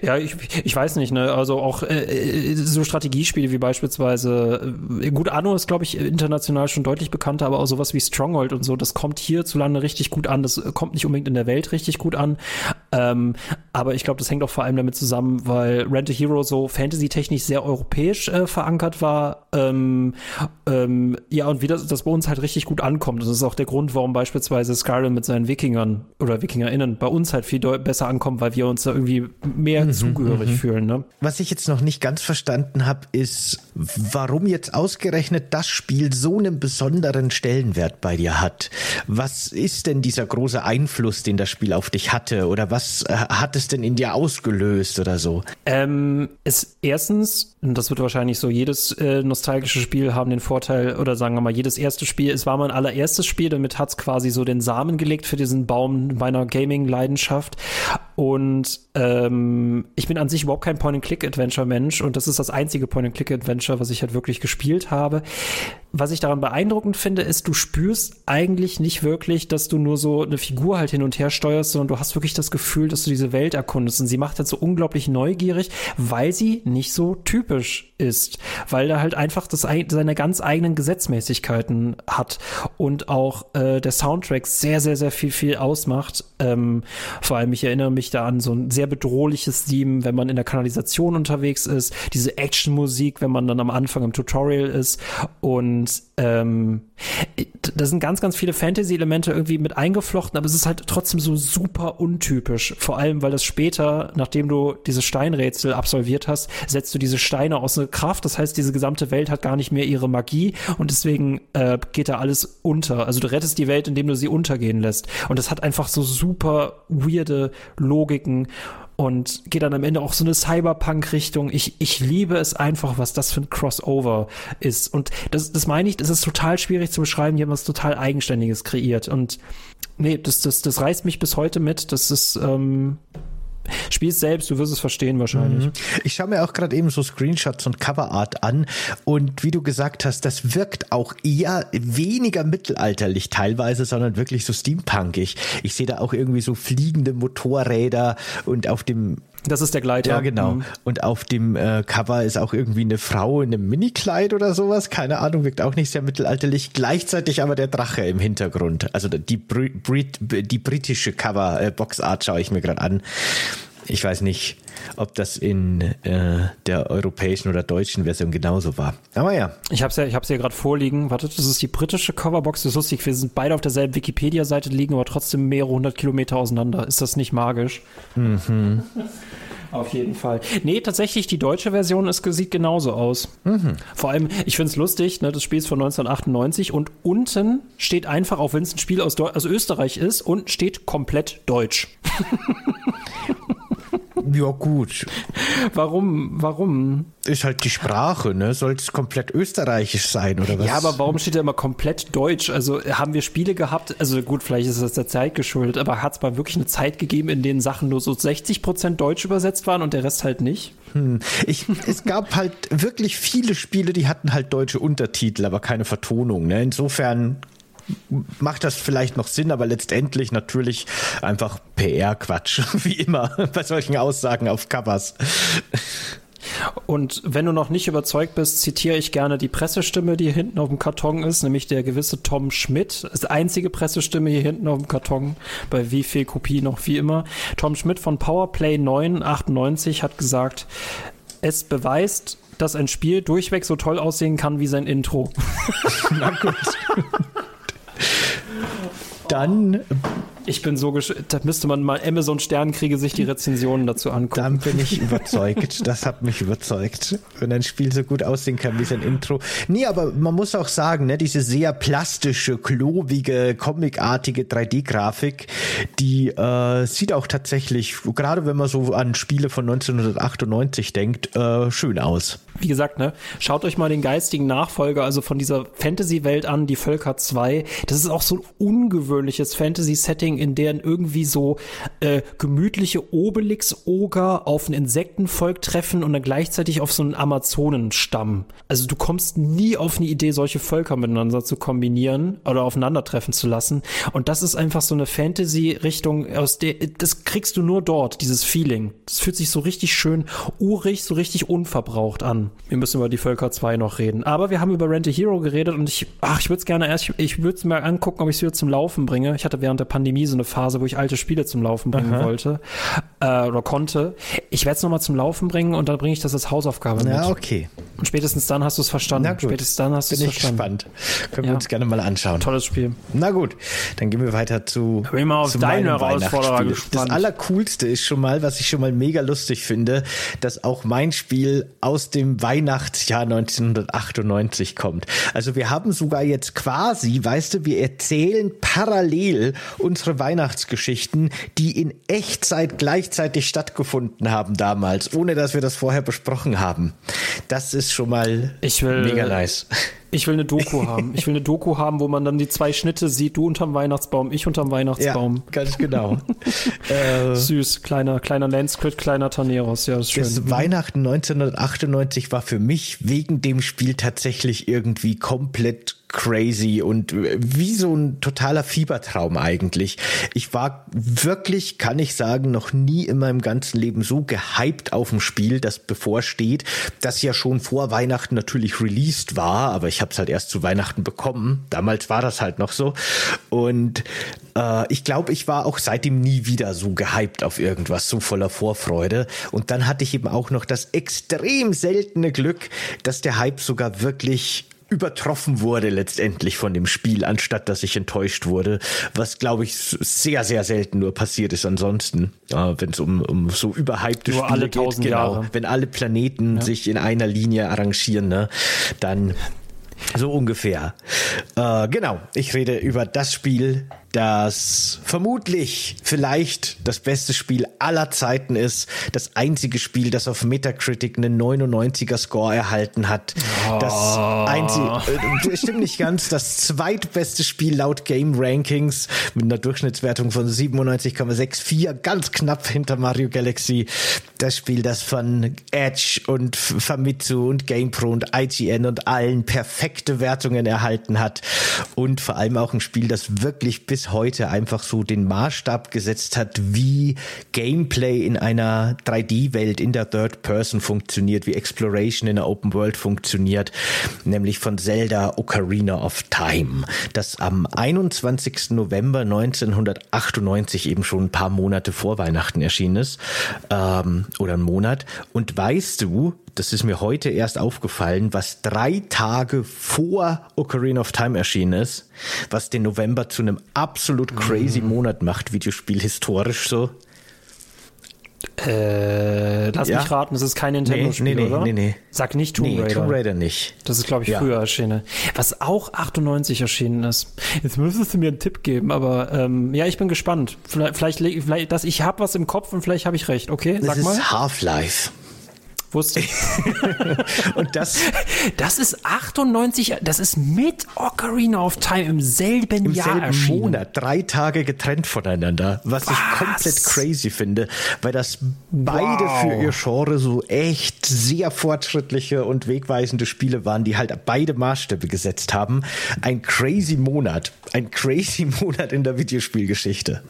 Ja, ich, ich weiß nicht, ne? Also auch äh, äh so Strategiespiele wie beispielsweise, äh, gut, Anno ist, glaube ich, international schon deutlich bekannter, aber auch sowas wie Stronghold und so, das kommt hierzulande richtig gut an. Das kommt nicht unbedingt in der Welt richtig gut an. Ähm, aber ich glaube, das hängt auch vor allem damit zusammen, weil Rent a Hero so fantasy-technisch sehr europäisch äh, verankert war. Ähm, ähm, ja, und wie das, das bei uns halt richtig gut ankommt. Das ist auch der Grund, warum beispielsweise Skyrim mit seinen Wikingern oder WikingerInnen bei uns halt viel besser ankommt, weil wir uns da irgendwie mehr mhm, zugehörig mhm. fühlen. Ne? Was ich jetzt noch nicht ganz verstanden habe, ist, warum jetzt ausgerechnet das Spiel so einen besonderen Stellenwert bei dir hat. Was ist denn dieser große Einfluss, den das Spiel auf dich hatte? Oder was was hat es denn in dir ausgelöst oder so? Ähm, es erstens, und das wird wahrscheinlich so, jedes äh, nostalgische Spiel haben den Vorteil, oder sagen wir mal, jedes erste Spiel, es war mein allererstes Spiel, damit hat es quasi so den Samen gelegt für diesen Baum meiner Gaming-Leidenschaft. Und ähm, ich bin an sich überhaupt kein Point-and-Click-Adventure-Mensch und das ist das einzige Point-and-Click-Adventure, was ich halt wirklich gespielt habe. Was ich daran beeindruckend finde, ist, du spürst eigentlich nicht wirklich, dass du nur so eine Figur halt hin und her steuerst, sondern du hast wirklich das Gefühl, dass du diese Welt erkundest. Und sie macht halt so unglaublich neugierig, weil sie nicht so typisch ist, weil er halt einfach das, seine ganz eigenen Gesetzmäßigkeiten hat und auch äh, der Soundtrack sehr, sehr, sehr viel, viel ausmacht. Ähm, vor allem, ich erinnere mich da an so ein sehr bedrohliches Theme, wenn man in der Kanalisation unterwegs ist, diese Actionmusik, wenn man dann am Anfang im Tutorial ist und und ähm, da sind ganz, ganz viele Fantasy-Elemente irgendwie mit eingeflochten, aber es ist halt trotzdem so super untypisch. Vor allem, weil das später, nachdem du diese Steinrätsel absolviert hast, setzt du diese Steine aus einer Kraft. Das heißt, diese gesamte Welt hat gar nicht mehr ihre Magie und deswegen äh, geht da alles unter. Also du rettest die Welt, indem du sie untergehen lässt. Und das hat einfach so super weirde Logiken und geht dann am Ende auch so eine Cyberpunk-Richtung. Ich, ich liebe es einfach, was das für ein Crossover ist. Und das, das meine ich, das ist total schwierig zu beschreiben. Die haben was total Eigenständiges kreiert. Und nee, das, das, das reißt mich bis heute mit. Das ist, ähm, Spielst selbst, du wirst es verstehen wahrscheinlich. Mhm. Ich schaue mir auch gerade eben so Screenshots und Coverart an und wie du gesagt hast, das wirkt auch eher weniger mittelalterlich teilweise, sondern wirklich so steampunkig. Ich sehe da auch irgendwie so fliegende Motorräder und auf dem das ist der Gleiter. Ja, genau. Mhm. Und auf dem äh, Cover ist auch irgendwie eine Frau in einem Minikleid oder sowas. Keine Ahnung, wirkt auch nicht sehr mittelalterlich. Gleichzeitig aber der Drache im Hintergrund. Also die, Brit die britische Cover-Boxart äh, schaue ich mir gerade an. Ich weiß nicht, ob das in äh, der europäischen oder deutschen Version genauso war. Aber ja. Ich habe es ja, ich hab's ja gerade vorliegen. Warte, das ist die britische Coverbox. Das ist lustig. Wir sind beide auf derselben Wikipedia-Seite, liegen aber trotzdem mehrere hundert Kilometer auseinander. Ist das nicht magisch? Mhm. Auf jeden Fall. Nee, tatsächlich, die deutsche Version ist, sieht genauso aus. Mhm. Vor allem, ich finde es lustig, ne, das Spiel ist von 1998 und unten steht einfach, auch wenn es ein Spiel aus, Deu aus Österreich ist, unten steht komplett deutsch. Ja, gut. Warum? Warum? Ist halt die Sprache, ne? Soll es komplett österreichisch sein, oder was? Ja, aber warum steht da immer komplett deutsch? Also haben wir Spiele gehabt, also gut, vielleicht ist das der Zeit geschuldet, aber hat es mal wirklich eine Zeit gegeben, in denen Sachen nur so 60 Prozent deutsch übersetzt waren und der Rest halt nicht? Hm. Ich, es gab halt wirklich viele Spiele, die hatten halt deutsche Untertitel, aber keine Vertonung. Ne? Insofern macht das vielleicht noch Sinn, aber letztendlich natürlich einfach PR-Quatsch, wie immer bei solchen Aussagen auf Covers. Und wenn du noch nicht überzeugt bist, zitiere ich gerne die Pressestimme, die hier hinten auf dem Karton ist, nämlich der gewisse Tom Schmidt. Das ist die einzige Pressestimme hier hinten auf dem Karton, bei wie viel Kopie noch wie immer. Tom Schmidt von Powerplay 998 hat gesagt, es beweist, dass ein Spiel durchweg so toll aussehen kann wie sein Intro. Na gut. Dann ich bin so da müsste man mal Amazon Sternkriege sich die Rezensionen dazu angucken. Dann bin ich überzeugt. Das hat mich überzeugt. Wenn ein Spiel so gut aussehen kann wie sein Intro. Nee, aber man muss auch sagen, ne, diese sehr plastische, klobige, comicartige 3D-Grafik, die äh, sieht auch tatsächlich, gerade wenn man so an Spiele von 1998 denkt, äh, schön aus. Wie gesagt, ne, schaut euch mal den geistigen Nachfolger, also von dieser Fantasy-Welt an, die Völker 2. Das ist auch so ein ungewöhnliches Fantasy-Setting Setting, in deren irgendwie so äh, gemütliche Obelix-Oger auf ein Insektenvolk treffen und dann gleichzeitig auf so einen Amazonenstamm. Also du kommst nie auf eine Idee, solche Völker miteinander zu kombinieren oder aufeinandertreffen zu lassen. Und das ist einfach so eine Fantasy-Richtung, aus der das kriegst du nur dort, dieses Feeling. Das fühlt sich so richtig schön urig, so richtig unverbraucht an. Wir müssen über die Völker 2 noch reden. Aber wir haben über Rent a Hero geredet und ich, ach, ich würde es gerne erst, ich, ich würde es mir angucken, ob ich es wieder zum Laufen bringe. Ich hatte während der Pandemie Pandemie so eine Phase, wo ich alte Spiele zum Laufen bringen Aha. wollte äh, oder konnte. Ich werde es nochmal zum Laufen bringen und dann bringe ich das als Hausaufgabe mit. Ja, okay. Und spätestens dann hast du es verstanden. Na gut. Spätestens dann hast du es verstanden. Bin ich gespannt. Können wir uns gerne mal anschauen. Tolles Spiel. Na gut, dann gehen wir weiter zu, Bin mal auf deine Herausforderer gespannt. Das Allercoolste ist schon mal, was ich schon mal mega lustig finde, dass auch mein Spiel aus dem Weihnachtsjahr 1998 kommt. Also wir haben sogar jetzt quasi, weißt du, wir erzählen parallel unsere mehrere Weihnachtsgeschichten, die in Echtzeit gleichzeitig stattgefunden haben damals, ohne dass wir das vorher besprochen haben. Das ist schon mal will, mega nice. Ich will eine Doku haben. Ich will eine Doku haben, wo man dann die zwei Schnitte sieht, du unterm Weihnachtsbaum, ich unterm Weihnachtsbaum. Ja, ganz genau. äh, Süß, kleiner, kleiner Landscript, kleiner Taneros, ja, ist schön. Das Weihnachten 1998 war für mich wegen dem Spiel tatsächlich irgendwie komplett crazy und wie so ein totaler Fiebertraum eigentlich. Ich war wirklich, kann ich sagen, noch nie in meinem ganzen Leben so gehypt auf ein Spiel, das bevorsteht, das ja schon vor Weihnachten natürlich released war, aber ich habe es halt erst zu Weihnachten bekommen. Damals war das halt noch so und äh, ich glaube, ich war auch seitdem nie wieder so gehypt auf irgendwas, so voller Vorfreude. Und dann hatte ich eben auch noch das extrem seltene Glück, dass der Hype sogar wirklich übertroffen wurde letztendlich von dem Spiel, anstatt dass ich enttäuscht wurde, was glaube ich sehr, sehr selten nur passiert ist ansonsten, äh, wenn es um, um so überhypte nur Spiele alle geht. Genau, Jahre. wenn alle Planeten ja. sich in einer Linie arrangieren, ne, dann so ungefähr. Äh, genau, ich rede über das Spiel, das vermutlich vielleicht das beste Spiel aller Zeiten ist. Das einzige Spiel, das auf Metacritic einen 99er Score erhalten hat. Oh. Das einzige, äh, stimmt nicht ganz, das zweitbeste Spiel laut Game Rankings mit einer Durchschnittswertung von 97,64, ganz knapp hinter Mario Galaxy. Das Spiel, das von Edge und Famitsu und GamePro und IGN und allen perfekte Wertungen erhalten hat. Und vor allem auch ein Spiel, das wirklich bis heute einfach so den Maßstab gesetzt hat, wie Gameplay in einer 3D-Welt in der Third Person funktioniert, wie Exploration in der Open World funktioniert, nämlich von Zelda Ocarina of Time, das am 21. November 1998 eben schon ein paar Monate vor Weihnachten erschienen ist, ähm, oder einen Monat. Und weißt du, das ist mir heute erst aufgefallen, was drei Tage vor Ocarina of Time erschienen ist, was den November zu einem absolut crazy mhm. Monat macht, Videospiel historisch so. Äh, lass ja? mich raten, das ist kein Nintendo-Spiel, nee, nee, oder? Nee, nee, Sag nicht Tomb nee, Raider. Tomb Raider nicht. Das ist, glaube ich, ja. früher erschienen. Was auch 98 erschienen ist. Jetzt müsstest du mir einen Tipp geben, aber ähm, ja, ich bin gespannt. Vielleicht, vielleicht, vielleicht dass ich habe was im Kopf und vielleicht habe ich recht. Okay, sag das mal. Das ist Half-Life. Wusste ich. und das. Das ist 98, das ist mit Ocarina of Time im selben Im Jahr selben erschienen. Monat, drei Tage getrennt voneinander, was, was, ich komplett crazy finde, weil das beide wow. für ihr Genre so echt sehr fortschrittliche und wegweisende Spiele waren, die halt beide Maßstäbe gesetzt haben. Ein crazy Monat, ein crazy Monat in der Videospielgeschichte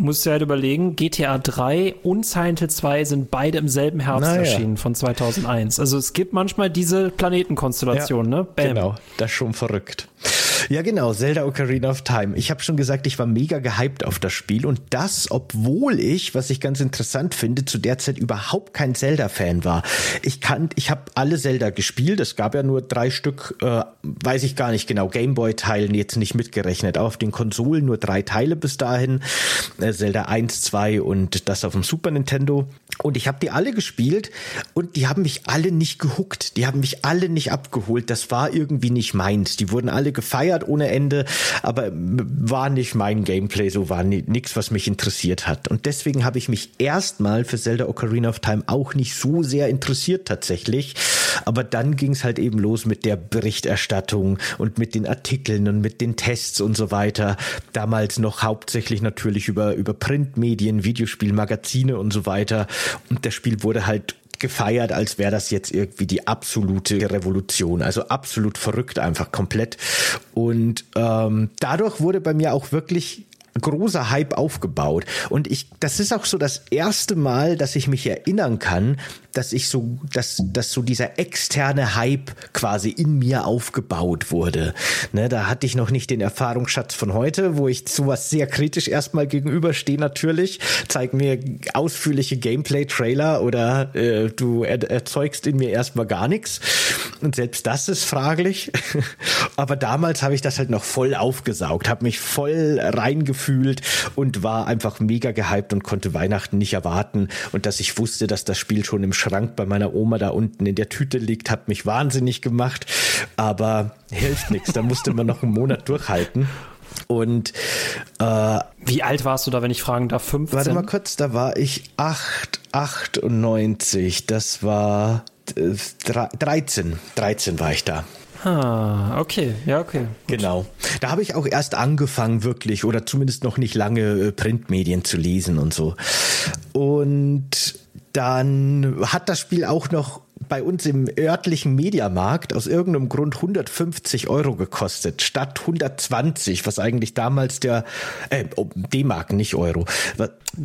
musst du halt überlegen, GTA 3 und Silent Hill 2 sind beide im selben Herbst naja. erschienen von 2001. Also es gibt manchmal diese Planetenkonstellation, ja, ne? Bam. Genau, das ist schon verrückt. Ja, genau, Zelda Ocarina of Time. Ich habe schon gesagt, ich war mega gehypt auf das Spiel und das, obwohl ich, was ich ganz interessant finde, zu der Zeit überhaupt kein Zelda-Fan war. Ich kann, ich habe alle Zelda gespielt. Es gab ja nur drei Stück, äh, weiß ich gar nicht genau, Gameboy-Teilen jetzt nicht mitgerechnet. Auf den Konsolen nur drei Teile bis dahin. Äh, Zelda 1, 2 und das auf dem Super Nintendo. Und ich habe die alle gespielt und die haben mich alle nicht gehuckt. Die haben mich alle nicht abgeholt. Das war irgendwie nicht meins. Die wurden alle gefeiert ohne Ende, aber war nicht mein Gameplay, so war nichts, was mich interessiert hat. Und deswegen habe ich mich erstmal für Zelda Ocarina of Time auch nicht so sehr interessiert tatsächlich. Aber dann ging es halt eben los mit der Berichterstattung und mit den Artikeln und mit den Tests und so weiter. Damals noch hauptsächlich natürlich über, über Printmedien, Videospielmagazine und so weiter. Und das Spiel wurde halt gefeiert, als wäre das jetzt irgendwie die absolute Revolution. Also absolut verrückt einfach komplett. Und ähm, dadurch wurde bei mir auch wirklich großer Hype aufgebaut. Und ich, das ist auch so das erste Mal, dass ich mich erinnern kann, dass ich so, dass, dass so dieser externe Hype quasi in mir aufgebaut wurde. Ne, da hatte ich noch nicht den Erfahrungsschatz von heute, wo ich sowas sehr kritisch erstmal gegenüberstehe natürlich. Zeig mir ausführliche Gameplay-Trailer oder äh, du er, erzeugst in mir erstmal gar nichts. Und selbst das ist fraglich. Aber damals habe ich das halt noch voll aufgesaugt, habe mich voll reingefühlt und war einfach mega gehypt und konnte Weihnachten nicht erwarten. Und dass ich wusste, dass das Spiel schon im Schrank bei meiner Oma da unten in der Tüte liegt, hat mich wahnsinnig gemacht. Aber hilft nichts, da musste man noch einen Monat durchhalten. Und äh, Wie alt warst du da, wenn ich fragen darf? 15? Warte mal kurz, da war ich 8, 98. Das war äh, 13. 13 war ich da. Ah, okay, ja, okay. Gut. Genau. Da habe ich auch erst angefangen, wirklich, oder zumindest noch nicht lange äh, Printmedien zu lesen und so. Und dann hat das Spiel auch noch bei uns im örtlichen Mediamarkt aus irgendeinem Grund 150 Euro gekostet, statt 120, was eigentlich damals der äh, oh, D-Mark, nicht Euro.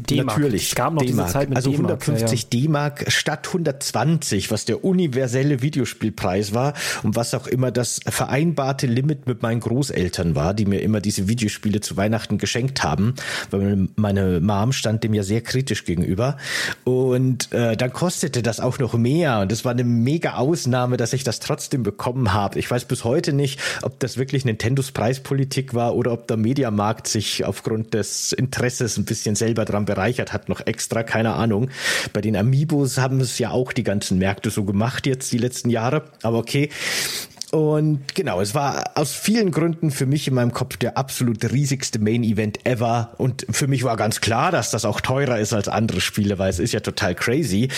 Natürlich. Es gab noch diese Zeit mit Also 150 ja. D-Mark statt 120, was der universelle Videospielpreis war und was auch immer das vereinbarte Limit mit meinen Großeltern war, die mir immer diese Videospiele zu Weihnachten geschenkt haben, weil meine Mom stand dem ja sehr kritisch gegenüber und äh, dann kostete das auch noch mehr und das war eine mega Ausnahme, dass ich das trotzdem bekommen habe. Ich weiß bis heute nicht, ob das wirklich Nintendos Preispolitik war oder ob der Mediamarkt sich aufgrund des Interesses ein bisschen selber dran bereichert hat, noch extra, keine Ahnung. Bei den Amiibos haben es ja auch die ganzen Märkte so gemacht jetzt die letzten Jahre, aber okay. Und genau, es war aus vielen Gründen für mich in meinem Kopf der absolut riesigste Main Event ever. Und für mich war ganz klar, dass das auch teurer ist als andere Spiele, weil es ist ja total crazy.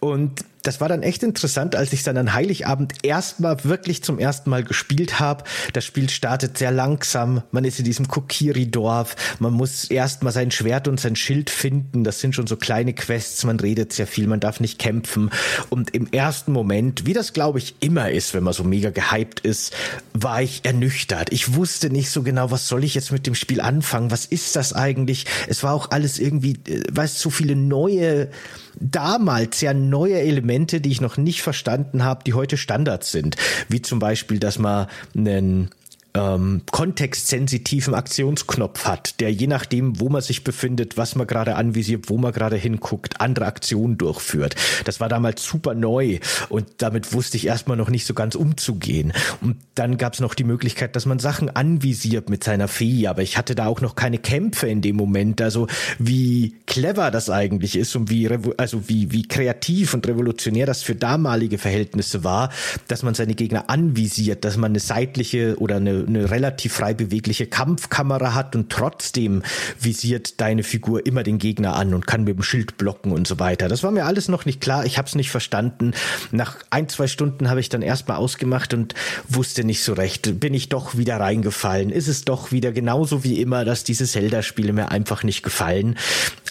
Und das war dann echt interessant, als ich dann an Heiligabend erstmal wirklich zum ersten Mal gespielt habe. Das Spiel startet sehr langsam. Man ist in diesem Kokiri-Dorf. Man muss erstmal sein Schwert und sein Schild finden. Das sind schon so kleine Quests. Man redet sehr viel. Man darf nicht kämpfen. Und im ersten Moment, wie das glaube ich immer ist, wenn man so mega gehypt ist, war ich ernüchtert. Ich wusste nicht so genau, was soll ich jetzt mit dem Spiel anfangen? Was ist das eigentlich? Es war auch alles irgendwie, äh, weißt, so viele neue damals ja neue Elemente, die ich noch nicht verstanden habe, die heute Standards sind. Wie zum Beispiel, dass man einen ähm, kontextsensitiven Aktionsknopf hat, der je nachdem, wo man sich befindet, was man gerade anvisiert, wo man gerade hinguckt, andere Aktionen durchführt. Das war damals super neu und damit wusste ich erstmal noch nicht so ganz umzugehen. Und dann gab es noch die Möglichkeit, dass man Sachen anvisiert mit seiner Fee, aber ich hatte da auch noch keine Kämpfe in dem Moment. Also wie clever das eigentlich ist und wie also wie wie kreativ und revolutionär das für damalige Verhältnisse war, dass man seine Gegner anvisiert, dass man eine seitliche oder eine eine relativ frei bewegliche Kampfkamera hat und trotzdem visiert deine Figur immer den Gegner an und kann mit dem Schild blocken und so weiter. Das war mir alles noch nicht klar. Ich habe es nicht verstanden. Nach ein, zwei Stunden habe ich dann erstmal ausgemacht und wusste nicht so recht. Bin ich doch wieder reingefallen? Ist es doch wieder genauso wie immer, dass diese Zelda-Spiele mir einfach nicht gefallen?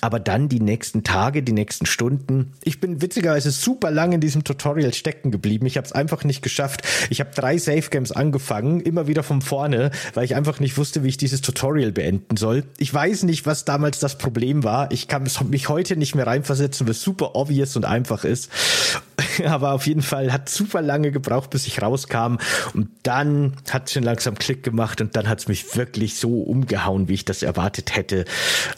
Aber dann die nächsten Tage, die nächsten Stunden. Ich bin witzigerweise super lang in diesem Tutorial stecken geblieben. Ich habe es einfach nicht geschafft. Ich habe drei Safe Games angefangen, immer wieder vom vorne, weil ich einfach nicht wusste, wie ich dieses Tutorial beenden soll. Ich weiß nicht, was damals das Problem war. Ich kann mich heute nicht mehr reinversetzen, es super obvious und einfach ist. Aber auf jeden Fall hat super lange gebraucht, bis ich rauskam. Und dann hat es schon langsam Klick gemacht und dann hat es mich wirklich so umgehauen, wie ich das erwartet hätte.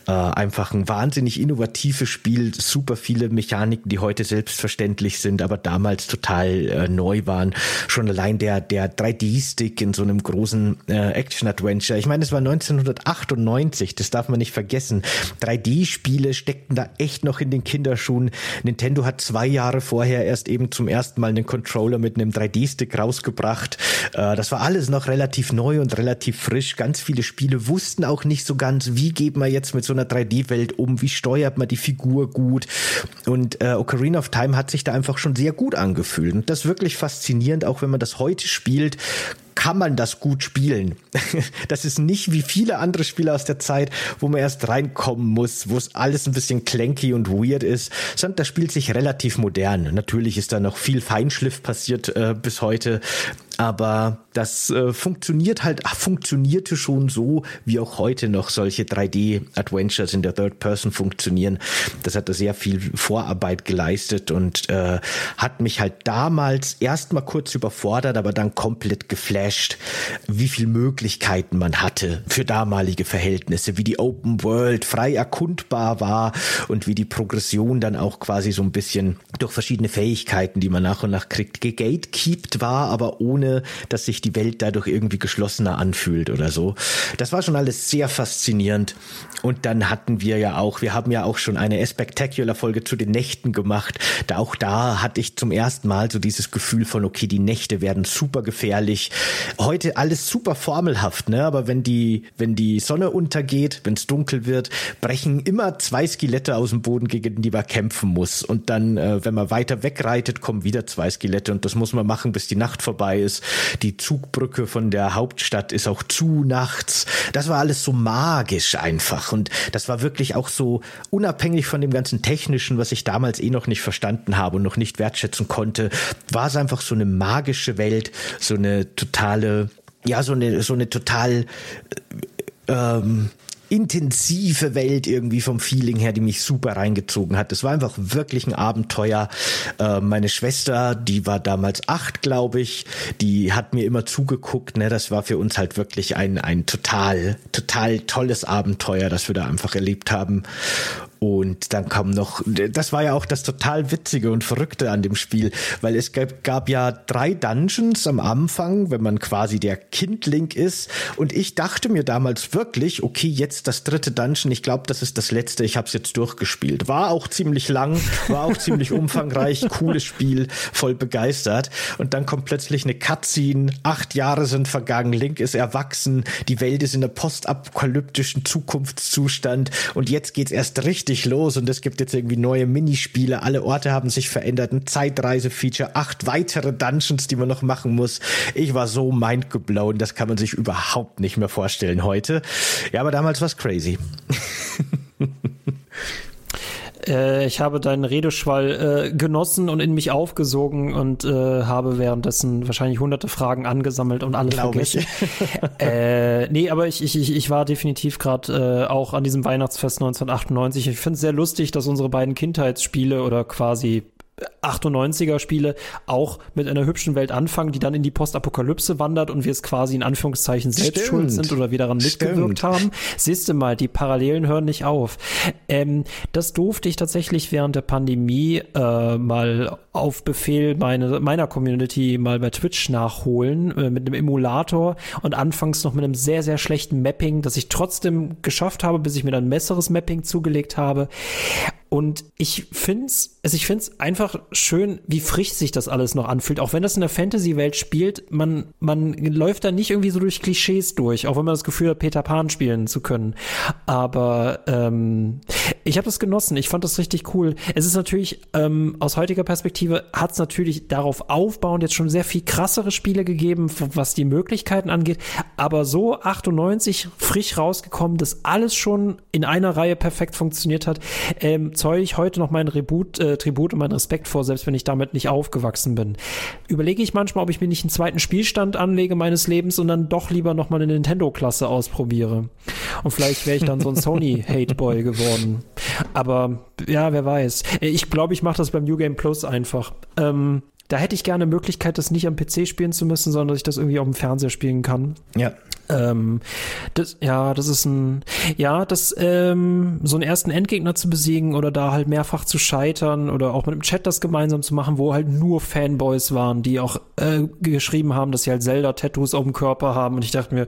Äh, einfach ein wahnsinnig innovatives Spiel, super viele Mechaniken, die heute selbstverständlich sind, aber damals total äh, neu waren. Schon allein der, der 3D-Stick in so einem großen äh, Action-Adventure. Ich meine, es war 1998, das darf man nicht vergessen. 3D-Spiele steckten da echt noch in den Kinderschuhen. Nintendo hat zwei Jahre vorher erst eben zum ersten Mal einen Controller mit einem 3D-Stick rausgebracht. Äh, das war alles noch relativ neu und relativ frisch. Ganz viele Spiele wussten auch nicht so ganz, wie geht man jetzt mit so einer 3D-Welt um, wie steuert man die Figur gut. Und äh, Ocarina of Time hat sich da einfach schon sehr gut angefühlt. Und das ist wirklich faszinierend, auch wenn man das heute spielt, kann man das gut spielen. Das ist nicht wie viele andere Spiele aus der Zeit, wo man erst reinkommen muss, wo es alles ein bisschen clanky und weird ist, sondern das spielt sich relativ modern. Natürlich ist da noch viel Feinschliff passiert äh, bis heute, aber das äh, funktioniert halt, ach, funktionierte schon so, wie auch heute noch solche 3D-Adventures in der Third Person funktionieren. Das hat da sehr viel Vorarbeit geleistet und äh, hat mich halt damals erstmal kurz überfordert, aber dann komplett geflasht, wie viel Möglichkeiten man hatte für damalige Verhältnisse, wie die Open World frei erkundbar war und wie die Progression dann auch quasi so ein bisschen durch verschiedene Fähigkeiten, die man nach und nach kriegt, gegatekeept war, aber ohne ohne dass sich die Welt dadurch irgendwie geschlossener anfühlt oder so. Das war schon alles sehr faszinierend. Und dann hatten wir ja auch, wir haben ja auch schon eine Spectacular-Folge zu den Nächten gemacht. Da auch da hatte ich zum ersten Mal so dieses Gefühl von, okay, die Nächte werden super gefährlich. Heute alles super formelhaft, ne? Aber wenn die, wenn die Sonne untergeht, wenn es dunkel wird, brechen immer zwei Skelette aus dem Boden, gegen die man kämpfen muss. Und dann, äh, wenn man weiter wegreitet, kommen wieder zwei Skelette und das muss man machen, bis die Nacht vorbei ist. Die Zugbrücke von der Hauptstadt ist auch zu nachts. Das war alles so magisch einfach und das war wirklich auch so unabhängig von dem ganzen Technischen, was ich damals eh noch nicht verstanden habe und noch nicht wertschätzen konnte, war es einfach so eine magische Welt, so eine totale, ja, so eine, so eine total, äh, ähm, intensive Welt irgendwie vom Feeling her, die mich super reingezogen hat. Es war einfach wirklich ein Abenteuer. Äh, meine Schwester, die war damals acht, glaube ich, die hat mir immer zugeguckt. Ne? Das war für uns halt wirklich ein, ein total, total tolles Abenteuer, das wir da einfach erlebt haben. Und dann kam noch, das war ja auch das total Witzige und Verrückte an dem Spiel, weil es gab, gab ja drei Dungeons am Anfang, wenn man quasi der Kindling ist. Und ich dachte mir damals wirklich, okay, jetzt das dritte Dungeon, ich glaube, das ist das letzte, ich habe es jetzt durchgespielt. War auch ziemlich lang, war auch ziemlich umfangreich, cooles Spiel, voll begeistert. Und dann kommt plötzlich eine Cutscene, acht Jahre sind vergangen, Link ist erwachsen, die Welt ist in einer postapokalyptischen Zukunftszustand und jetzt geht's erst richtig richtig los und es gibt jetzt irgendwie neue Minispiele. Alle Orte haben sich verändert. Ein Zeitreise-Feature, acht weitere Dungeons, die man noch machen muss. Ich war so mindgeblown, das kann man sich überhaupt nicht mehr vorstellen heute. Ja, aber damals war es crazy. Äh, ich habe deinen Redeschwall äh, genossen und in mich aufgesogen und äh, habe währenddessen wahrscheinlich hunderte Fragen angesammelt und alle Glaube vergessen. äh, nee, aber ich, ich, ich war definitiv gerade äh, auch an diesem Weihnachtsfest 1998. Ich finde es sehr lustig, dass unsere beiden Kindheitsspiele oder quasi 98er Spiele auch mit einer hübschen Welt anfangen, die dann in die Postapokalypse wandert und wir es quasi in Anführungszeichen selbst Stimmt. schuld sind oder wir daran mitgewirkt Stimmt. haben. Siehst du mal, die Parallelen hören nicht auf. Ähm, das durfte ich tatsächlich während der Pandemie äh, mal auf Befehl meine, meiner Community mal bei Twitch nachholen äh, mit einem Emulator und anfangs noch mit einem sehr, sehr schlechten Mapping, das ich trotzdem geschafft habe, bis ich mir dann ein besseres Mapping zugelegt habe. Und ich find's, also ich find's einfach schön, wie frisch sich das alles noch anfühlt. Auch wenn das in der Fantasy-Welt spielt, man, man läuft da nicht irgendwie so durch Klischees durch, auch wenn man das Gefühl hat, Peter Pan spielen zu können. Aber ähm, ich habe das genossen. Ich fand das richtig cool. Es ist natürlich ähm, aus heutiger Perspektive hat's natürlich darauf aufbauend jetzt schon sehr viel krassere Spiele gegeben, was die Möglichkeiten angeht. Aber so 98 frisch rausgekommen, dass alles schon in einer Reihe perfekt funktioniert hat. Ähm, zoll ich heute noch meinen Reboot, äh, Tribut und meinen Respekt vor, selbst wenn ich damit nicht aufgewachsen bin. Überlege ich manchmal, ob ich mir nicht einen zweiten Spielstand anlege meines Lebens und dann doch lieber noch mal eine Nintendo-Klasse ausprobiere. Und vielleicht wäre ich dann so ein Sony-Hateboy geworden. Aber ja, wer weiß. Ich glaube, ich mache das beim New Game Plus einfach. Ähm, da hätte ich gerne Möglichkeit, das nicht am PC spielen zu müssen, sondern dass ich das irgendwie auf dem Fernseher spielen kann. Ja. Ähm, das, ja, das ist ein, ja, das, ähm, so einen ersten Endgegner zu besiegen oder da halt mehrfach zu scheitern oder auch mit dem Chat das gemeinsam zu machen, wo halt nur Fanboys waren, die auch äh, geschrieben haben, dass sie halt Zelda-Tattoos auf dem Körper haben und ich dachte mir,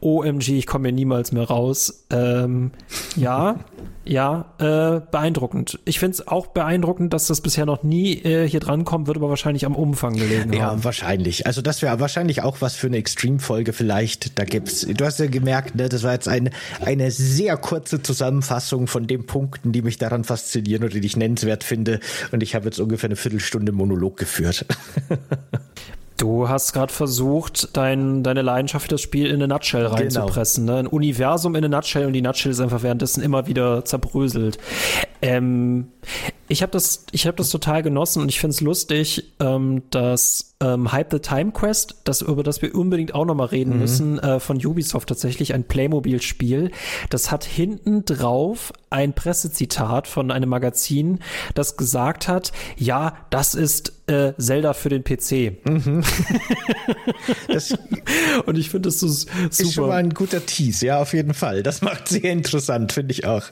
OMG, ich komme hier niemals mehr raus. Ähm, ja, ja, äh, beeindruckend. Ich finde es auch beeindruckend, dass das bisher noch nie äh, hier drankommt, wird aber wahrscheinlich am Umfang gelegen ja, haben. Ja, wahrscheinlich. Also das wäre wahrscheinlich auch was für eine Extreme-Folge vielleicht. Da gibt's, du hast ja gemerkt, ne, das war jetzt eine, eine sehr kurze Zusammenfassung von den Punkten, die mich daran faszinieren oder die ich nennenswert finde. Und ich habe jetzt ungefähr eine Viertelstunde Monolog geführt. Du hast gerade versucht, dein, deine Leidenschaft für das Spiel in eine Nutshell genau. reinzupressen. Genau. Ne? Ein Universum in eine Nutshell und die Nutshell ist einfach währenddessen immer wieder zerbröselt. Ähm, ich habe das, ich habe das total genossen und ich finde es lustig, ähm, dass ähm, Hype the Time Quest, das über das wir unbedingt auch noch mal reden mhm. müssen, äh, von Ubisoft tatsächlich ein Playmobil-Spiel. Das hat hinten drauf ein Pressezitat von einem Magazin, das gesagt hat, ja, das ist äh, Zelda für den PC. Mhm. und ich finde das so super. Ist schon mal ein guter Tease, ja, auf jeden Fall. Das macht sehr interessant, finde ich auch.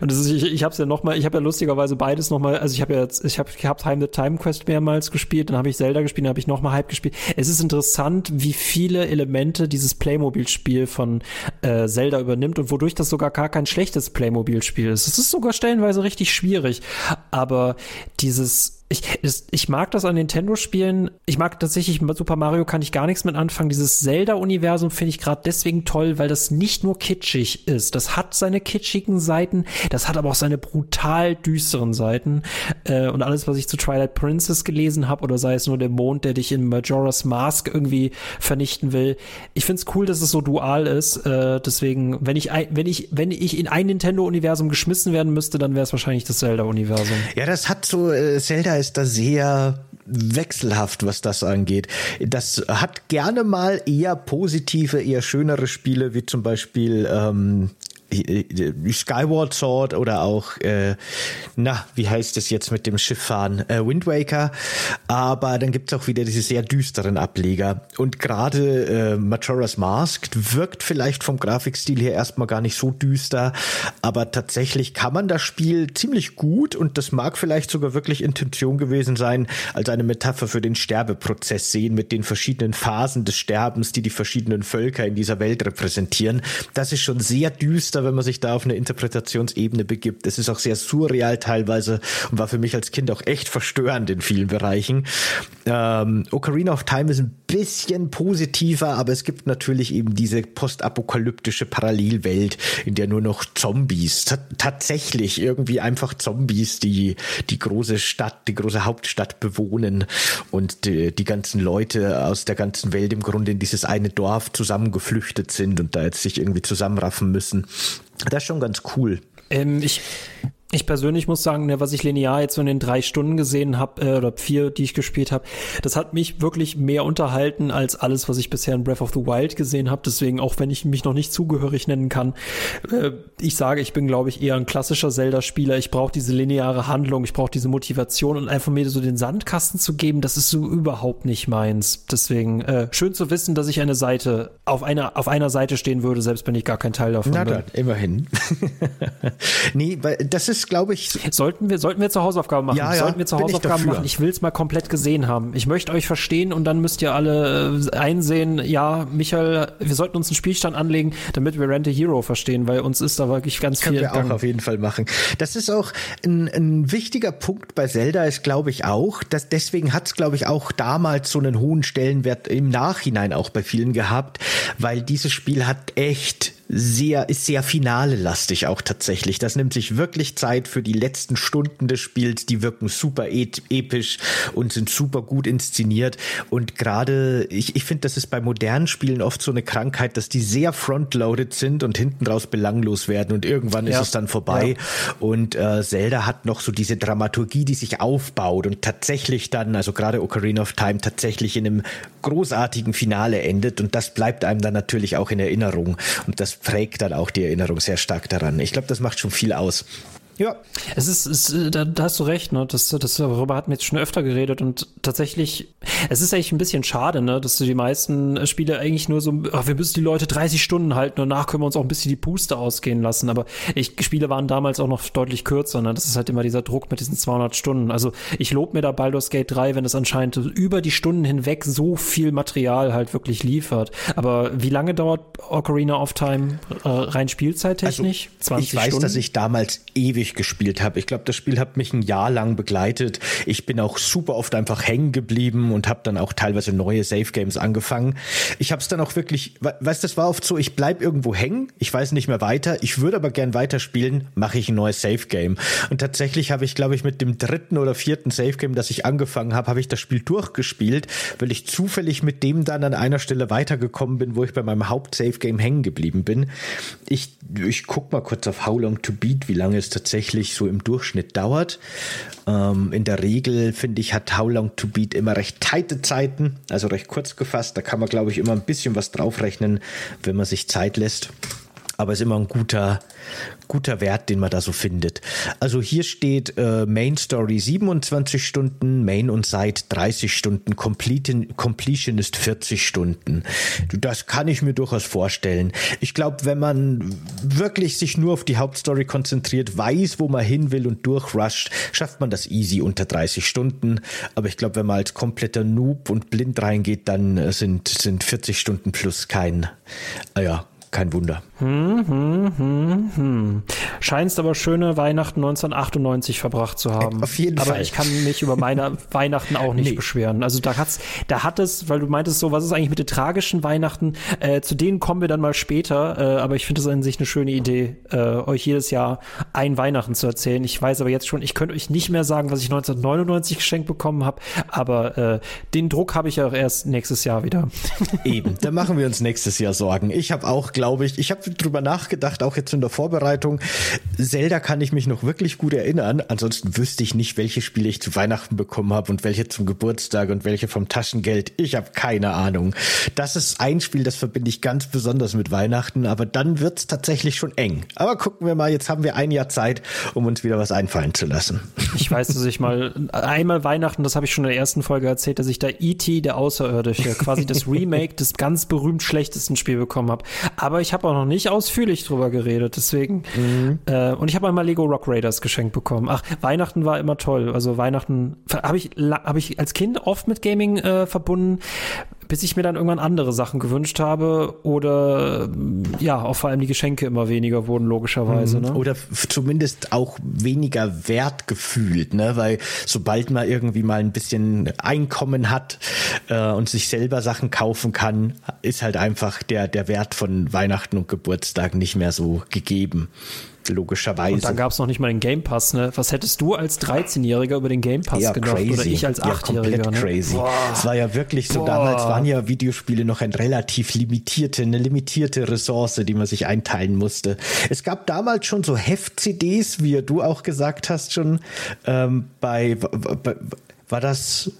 Und das ist, ich, ich habe es ja nochmal, ich habe ja lustigerweise beides nochmal, also ich habe ja jetzt, ich habe ich hab Time the Time Quest mehrmals gespielt, dann habe ich Zelda gespielt, dann habe ich nochmal Hype gespielt. Es ist interessant, wie viele Elemente dieses Playmobil-Spiel von äh, Zelda übernimmt und wodurch das sogar gar kein schlechtes Playmobil-Spiel ist. Es ist sogar stellenweise richtig schwierig, aber dieses ich, ich mag das an Nintendo-Spielen. Ich mag tatsächlich Super Mario kann ich gar nichts mit anfangen. Dieses Zelda-Universum finde ich gerade deswegen toll, weil das nicht nur kitschig ist. Das hat seine kitschigen Seiten, das hat aber auch seine brutal düsteren Seiten. Äh, und alles, was ich zu Twilight Princess gelesen habe, oder sei es nur der Mond, der dich in Majora's Mask irgendwie vernichten will. Ich finde es cool, dass es so dual ist. Äh, deswegen, wenn ich, wenn ich, wenn ich in ein Nintendo-Universum geschmissen werden müsste, dann wäre es wahrscheinlich das Zelda-Universum. Ja, das hat so, äh, Zelda ist da sehr wechselhaft, was das angeht. Das hat gerne mal eher positive, eher schönere Spiele, wie zum Beispiel ähm, Skyward Sword oder auch, äh, na, wie heißt es jetzt mit dem Schifffahren? Äh, Wind Waker. Aber dann gibt's auch wieder diese sehr düsteren Ableger. Und gerade äh, Majora's Mask wirkt vielleicht vom Grafikstil her erstmal gar nicht so düster, aber tatsächlich kann man das Spiel ziemlich gut und das mag vielleicht sogar wirklich Intention gewesen sein, als eine Metapher für den Sterbeprozess sehen mit den verschiedenen Phasen des Sterbens, die die verschiedenen Völker in dieser Welt repräsentieren. Das ist schon sehr düster wenn man sich da auf eine Interpretationsebene begibt. Es ist auch sehr surreal teilweise und war für mich als Kind auch echt verstörend in vielen Bereichen. Ähm, Ocarina of Time ist ein bisschen positiver, aber es gibt natürlich eben diese postapokalyptische Parallelwelt, in der nur noch Zombies, tatsächlich irgendwie einfach Zombies, die die große Stadt, die große Hauptstadt bewohnen und die, die ganzen Leute aus der ganzen Welt im Grunde in dieses eine Dorf zusammengeflüchtet sind und da jetzt sich irgendwie zusammenraffen müssen. Das ist schon ganz cool. Ähm, ich ich persönlich muss sagen, ne, was ich linear jetzt so in den drei Stunden gesehen habe, äh, oder vier, die ich gespielt habe, das hat mich wirklich mehr unterhalten als alles, was ich bisher in Breath of the Wild gesehen habe. Deswegen, auch wenn ich mich noch nicht zugehörig nennen kann, äh, ich sage, ich bin, glaube ich, eher ein klassischer Zelda-Spieler. Ich brauche diese lineare Handlung, ich brauche diese Motivation und einfach mir so den Sandkasten zu geben, das ist so überhaupt nicht meins. Deswegen äh, schön zu wissen, dass ich eine Seite auf einer auf einer Seite stehen würde, selbst wenn ich gar kein Teil davon Na bin. dann, immerhin. nee, weil das ist glaube ich. Sollten wir, sollten wir zur Hausaufgabe machen? Ja, ja, sollten wir zur Hausaufgabe machen? Ich will es mal komplett gesehen haben. Ich möchte euch verstehen und dann müsst ihr alle äh, einsehen, ja, Michael, wir sollten uns einen Spielstand anlegen, damit wir Rent a Hero verstehen, weil uns ist da wirklich ganz das viel. Können wir auch auf jeden Fall machen. Das ist auch ein, ein wichtiger Punkt bei Zelda, ist glaube ich auch, dass deswegen hat es glaube ich auch damals so einen hohen Stellenwert im Nachhinein auch bei vielen gehabt, weil dieses Spiel hat echt sehr, ist sehr finale-lastig auch tatsächlich. Das nimmt sich wirklich Zeit für die letzten Stunden des Spiels. Die wirken super episch und sind super gut inszeniert. Und gerade, ich, ich finde, das ist bei modernen Spielen oft so eine Krankheit, dass die sehr frontloaded sind und hinten raus belanglos werden und irgendwann ja. ist es dann vorbei. Ja. Und äh, Zelda hat noch so diese Dramaturgie, die sich aufbaut und tatsächlich dann, also gerade Ocarina of Time, tatsächlich in einem großartigen Finale endet. Und das bleibt einem dann natürlich auch in Erinnerung. Und das prägt dann auch die Erinnerung sehr stark daran. Ich glaube, das macht schon viel aus. Ja. Es ist, es, da, da hast du recht, ne? Das, das, darüber hatten wir jetzt schon öfter geredet und tatsächlich, es ist eigentlich ein bisschen schade, ne? Dass du die meisten Spiele eigentlich nur so, ach, wir müssen die Leute 30 Stunden halten und danach können wir uns auch ein bisschen die Puste ausgehen lassen. Aber ich, Spiele waren damals auch noch deutlich kürzer, ne? Das ist halt immer dieser Druck mit diesen 200 Stunden. Also ich lobe mir da Baldur's Gate 3, wenn es anscheinend über die Stunden hinweg so viel Material halt wirklich liefert. Aber wie lange dauert Ocarina of Time äh, rein spielzeittechnisch? Also, 20 ich weiß, Stunden? dass ich damals ewig gespielt habe. Ich glaube, das Spiel hat mich ein Jahr lang begleitet. Ich bin auch super oft einfach hängen geblieben und habe dann auch teilweise neue Safe Games angefangen. Ich habe es dann auch wirklich, weißt, das war oft so, ich bleib irgendwo hängen, ich weiß nicht mehr weiter, ich würde aber gern weiterspielen, mache ich ein neues Safe Game. Und tatsächlich habe ich, glaube ich, mit dem dritten oder vierten Safe Game, das ich angefangen habe, habe ich das Spiel durchgespielt, weil ich zufällig mit dem dann an einer Stelle weitergekommen bin, wo ich bei meinem Haupt-Safe Game hängen geblieben bin. Ich, ich guck mal kurz auf How Long to Beat, wie lange es tatsächlich tatsächlich so im Durchschnitt dauert. Ähm, in der Regel, finde ich, hat How Long to Beat immer recht tighte Zeiten, also recht kurz gefasst. Da kann man, glaube ich, immer ein bisschen was draufrechnen, wenn man sich Zeit lässt. Aber es ist immer ein guter, guter Wert, den man da so findet. Also hier steht äh, Main Story 27 Stunden, Main und Side 30 Stunden, Completion ist 40 Stunden. Das kann ich mir durchaus vorstellen. Ich glaube, wenn man wirklich sich nur auf die Hauptstory konzentriert, weiß, wo man hin will und durchrusht, schafft man das easy unter 30 Stunden. Aber ich glaube, wenn man als kompletter Noob und blind reingeht, dann äh, sind, sind 40 Stunden plus kein, äh, ja, kein Wunder. Hm, hm, hm, hm. Scheinst aber schöne Weihnachten 1998 verbracht zu haben. Auf jeden aber Fall. Aber ich kann mich über meine Weihnachten auch nicht nee. beschweren. Also da hat's, da hat es, weil du meintest so, was ist eigentlich mit den tragischen Weihnachten? Äh, zu denen kommen wir dann mal später. Äh, aber ich finde es an sich eine schöne Idee, äh, euch jedes Jahr ein Weihnachten zu erzählen. Ich weiß aber jetzt schon, ich könnte euch nicht mehr sagen, was ich 1999 geschenkt bekommen habe. Aber äh, den Druck habe ich ja auch erst nächstes Jahr wieder. Eben, da machen wir uns nächstes Jahr Sorgen. Ich habe auch, glaube ich, ich habe drüber nachgedacht, auch jetzt in der Vorbereitung. Zelda kann ich mich noch wirklich gut erinnern. Ansonsten wüsste ich nicht, welche Spiele ich zu Weihnachten bekommen habe und welche zum Geburtstag und welche vom Taschengeld. Ich habe keine Ahnung. Das ist ein Spiel, das verbinde ich ganz besonders mit Weihnachten, aber dann wird's tatsächlich schon eng. Aber gucken wir mal, jetzt haben wir ein Jahr Zeit, um uns wieder was einfallen zu lassen. Ich weiß, dass ich mal einmal Weihnachten, das habe ich schon in der ersten Folge erzählt, dass ich da E.T. der Außerirdische, quasi das Remake des ganz berühmt schlechtesten Spiels bekommen habe. Aber ich habe auch noch nicht ausführlich drüber geredet, deswegen. Mhm. Äh, und ich habe einmal Lego Rock Raiders geschenkt bekommen. Ach, Weihnachten war immer toll. Also Weihnachten habe ich, hab ich als Kind oft mit Gaming äh, verbunden, bis ich mir dann irgendwann andere Sachen gewünscht habe oder ja, auch vor allem die Geschenke immer weniger wurden, logischerweise. Mhm. Ne? Oder zumindest auch weniger Wert gefühlt, ne? Weil sobald man irgendwie mal ein bisschen Einkommen hat äh, und sich selber Sachen kaufen kann, ist halt einfach der, der Wert von Weihnachten und Geburtstag nicht mehr so gegeben logischerweise. Und dann gab es noch nicht mal den Game Pass, ne? Was hättest du als 13-Jähriger über den Game Pass ja, gedacht? Crazy. Oder ich als 8-Jähriger? Ja, komplett ne? crazy. Es war ja wirklich so, Boah. damals waren ja Videospiele noch ein relativ limitierte, eine limitierte Ressource, die man sich einteilen musste. Es gab damals schon so Heft-CDs, wie du auch gesagt hast, schon ähm, bei, bei war das,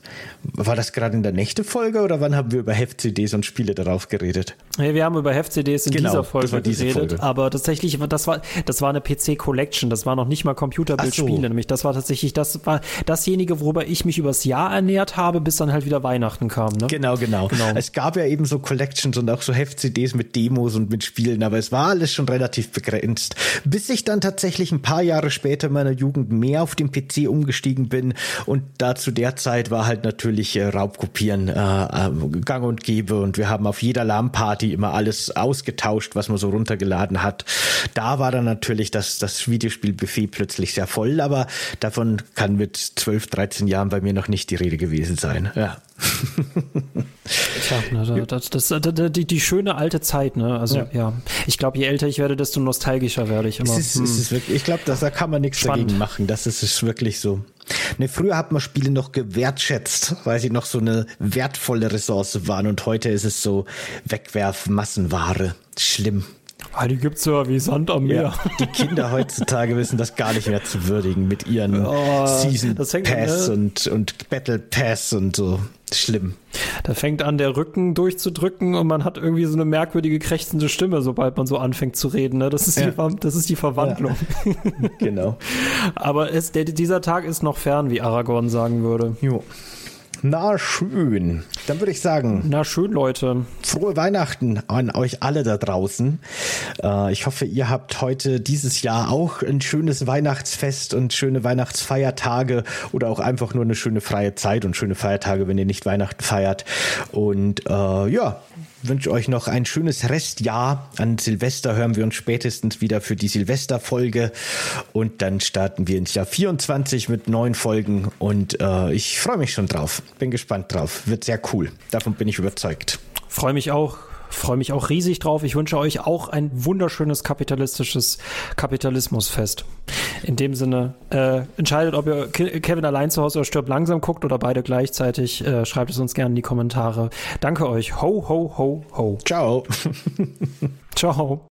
war das gerade in der nächsten Folge oder wann haben wir über Heft-CDs und Spiele darauf geredet? Ja, wir haben über Heft-CDs in genau, dieser Folge geredet, Folge. aber tatsächlich, das war, das war eine PC-Collection, das war noch nicht mal Computerbildspiele, so. nämlich das war tatsächlich, das war dasjenige, worüber ich mich übers Jahr ernährt habe, bis dann halt wieder Weihnachten kam. Ne? Genau, genau, genau. Es gab ja eben so Collections und auch so Heft-CDs mit Demos und mit Spielen, aber es war alles schon relativ begrenzt. Bis ich dann tatsächlich ein paar Jahre später meiner Jugend mehr auf den PC umgestiegen bin und dazu der Zeit war halt natürlich äh, Raubkopieren äh, äh, gang und gäbe und wir haben auf jeder LAN-Party immer alles ausgetauscht, was man so runtergeladen hat. Da war dann natürlich das, das Videospielbuffet plötzlich sehr voll, aber davon kann mit 12, 13 Jahren bei mir noch nicht die Rede gewesen sein. Ja. Tja, ne, das, das, das, die, die schöne alte Zeit, ne? Also ja, ja. ich glaube, je älter ich werde, desto nostalgischer werde ich immer. Es ist, hm. es ist wirklich, ich glaube, da kann man nichts Spannend. dagegen machen. Das ist, ist wirklich so. Ne, früher hat man Spiele noch gewertschätzt, weil sie noch so eine wertvolle Ressource waren und heute ist es so Wegwerf-Massenware. Schlimm. Ah, die gibt's ja wie Sand am Meer. Ja, die Kinder heutzutage wissen das gar nicht mehr zu würdigen mit ihren oh, Season Pass ne? und, und Battle Pass und so. Schlimm. Da fängt an, der Rücken durchzudrücken und man hat irgendwie so eine merkwürdige, krächzende Stimme, sobald man so anfängt zu reden. Ne? Das, ist ja. die, das ist die Verwandlung. Ja. genau. Aber es, der, dieser Tag ist noch fern, wie Aragorn sagen würde. Jo. Na schön. Dann würde ich sagen. Na schön, Leute. Frohe Weihnachten an euch alle da draußen. Äh, ich hoffe, ihr habt heute dieses Jahr auch ein schönes Weihnachtsfest und schöne Weihnachtsfeiertage oder auch einfach nur eine schöne freie Zeit und schöne Feiertage, wenn ihr nicht Weihnachten feiert. Und äh, ja, wünsche euch noch ein schönes Restjahr. An Silvester hören wir uns spätestens wieder für die Silvesterfolge und dann starten wir ins Jahr 24 mit neun Folgen und äh, ich freue mich schon drauf. Bin gespannt drauf. Wird sehr cool. Davon bin ich überzeugt. Freue mich auch freue mich auch riesig drauf. Ich wünsche euch auch ein wunderschönes kapitalistisches Kapitalismusfest. In dem Sinne, äh, entscheidet, ob ihr Kevin allein zu Hause oder stirbt langsam guckt oder beide gleichzeitig. Äh, schreibt es uns gerne in die Kommentare. Danke euch. Ho, ho, ho, ho. Ciao. Ciao.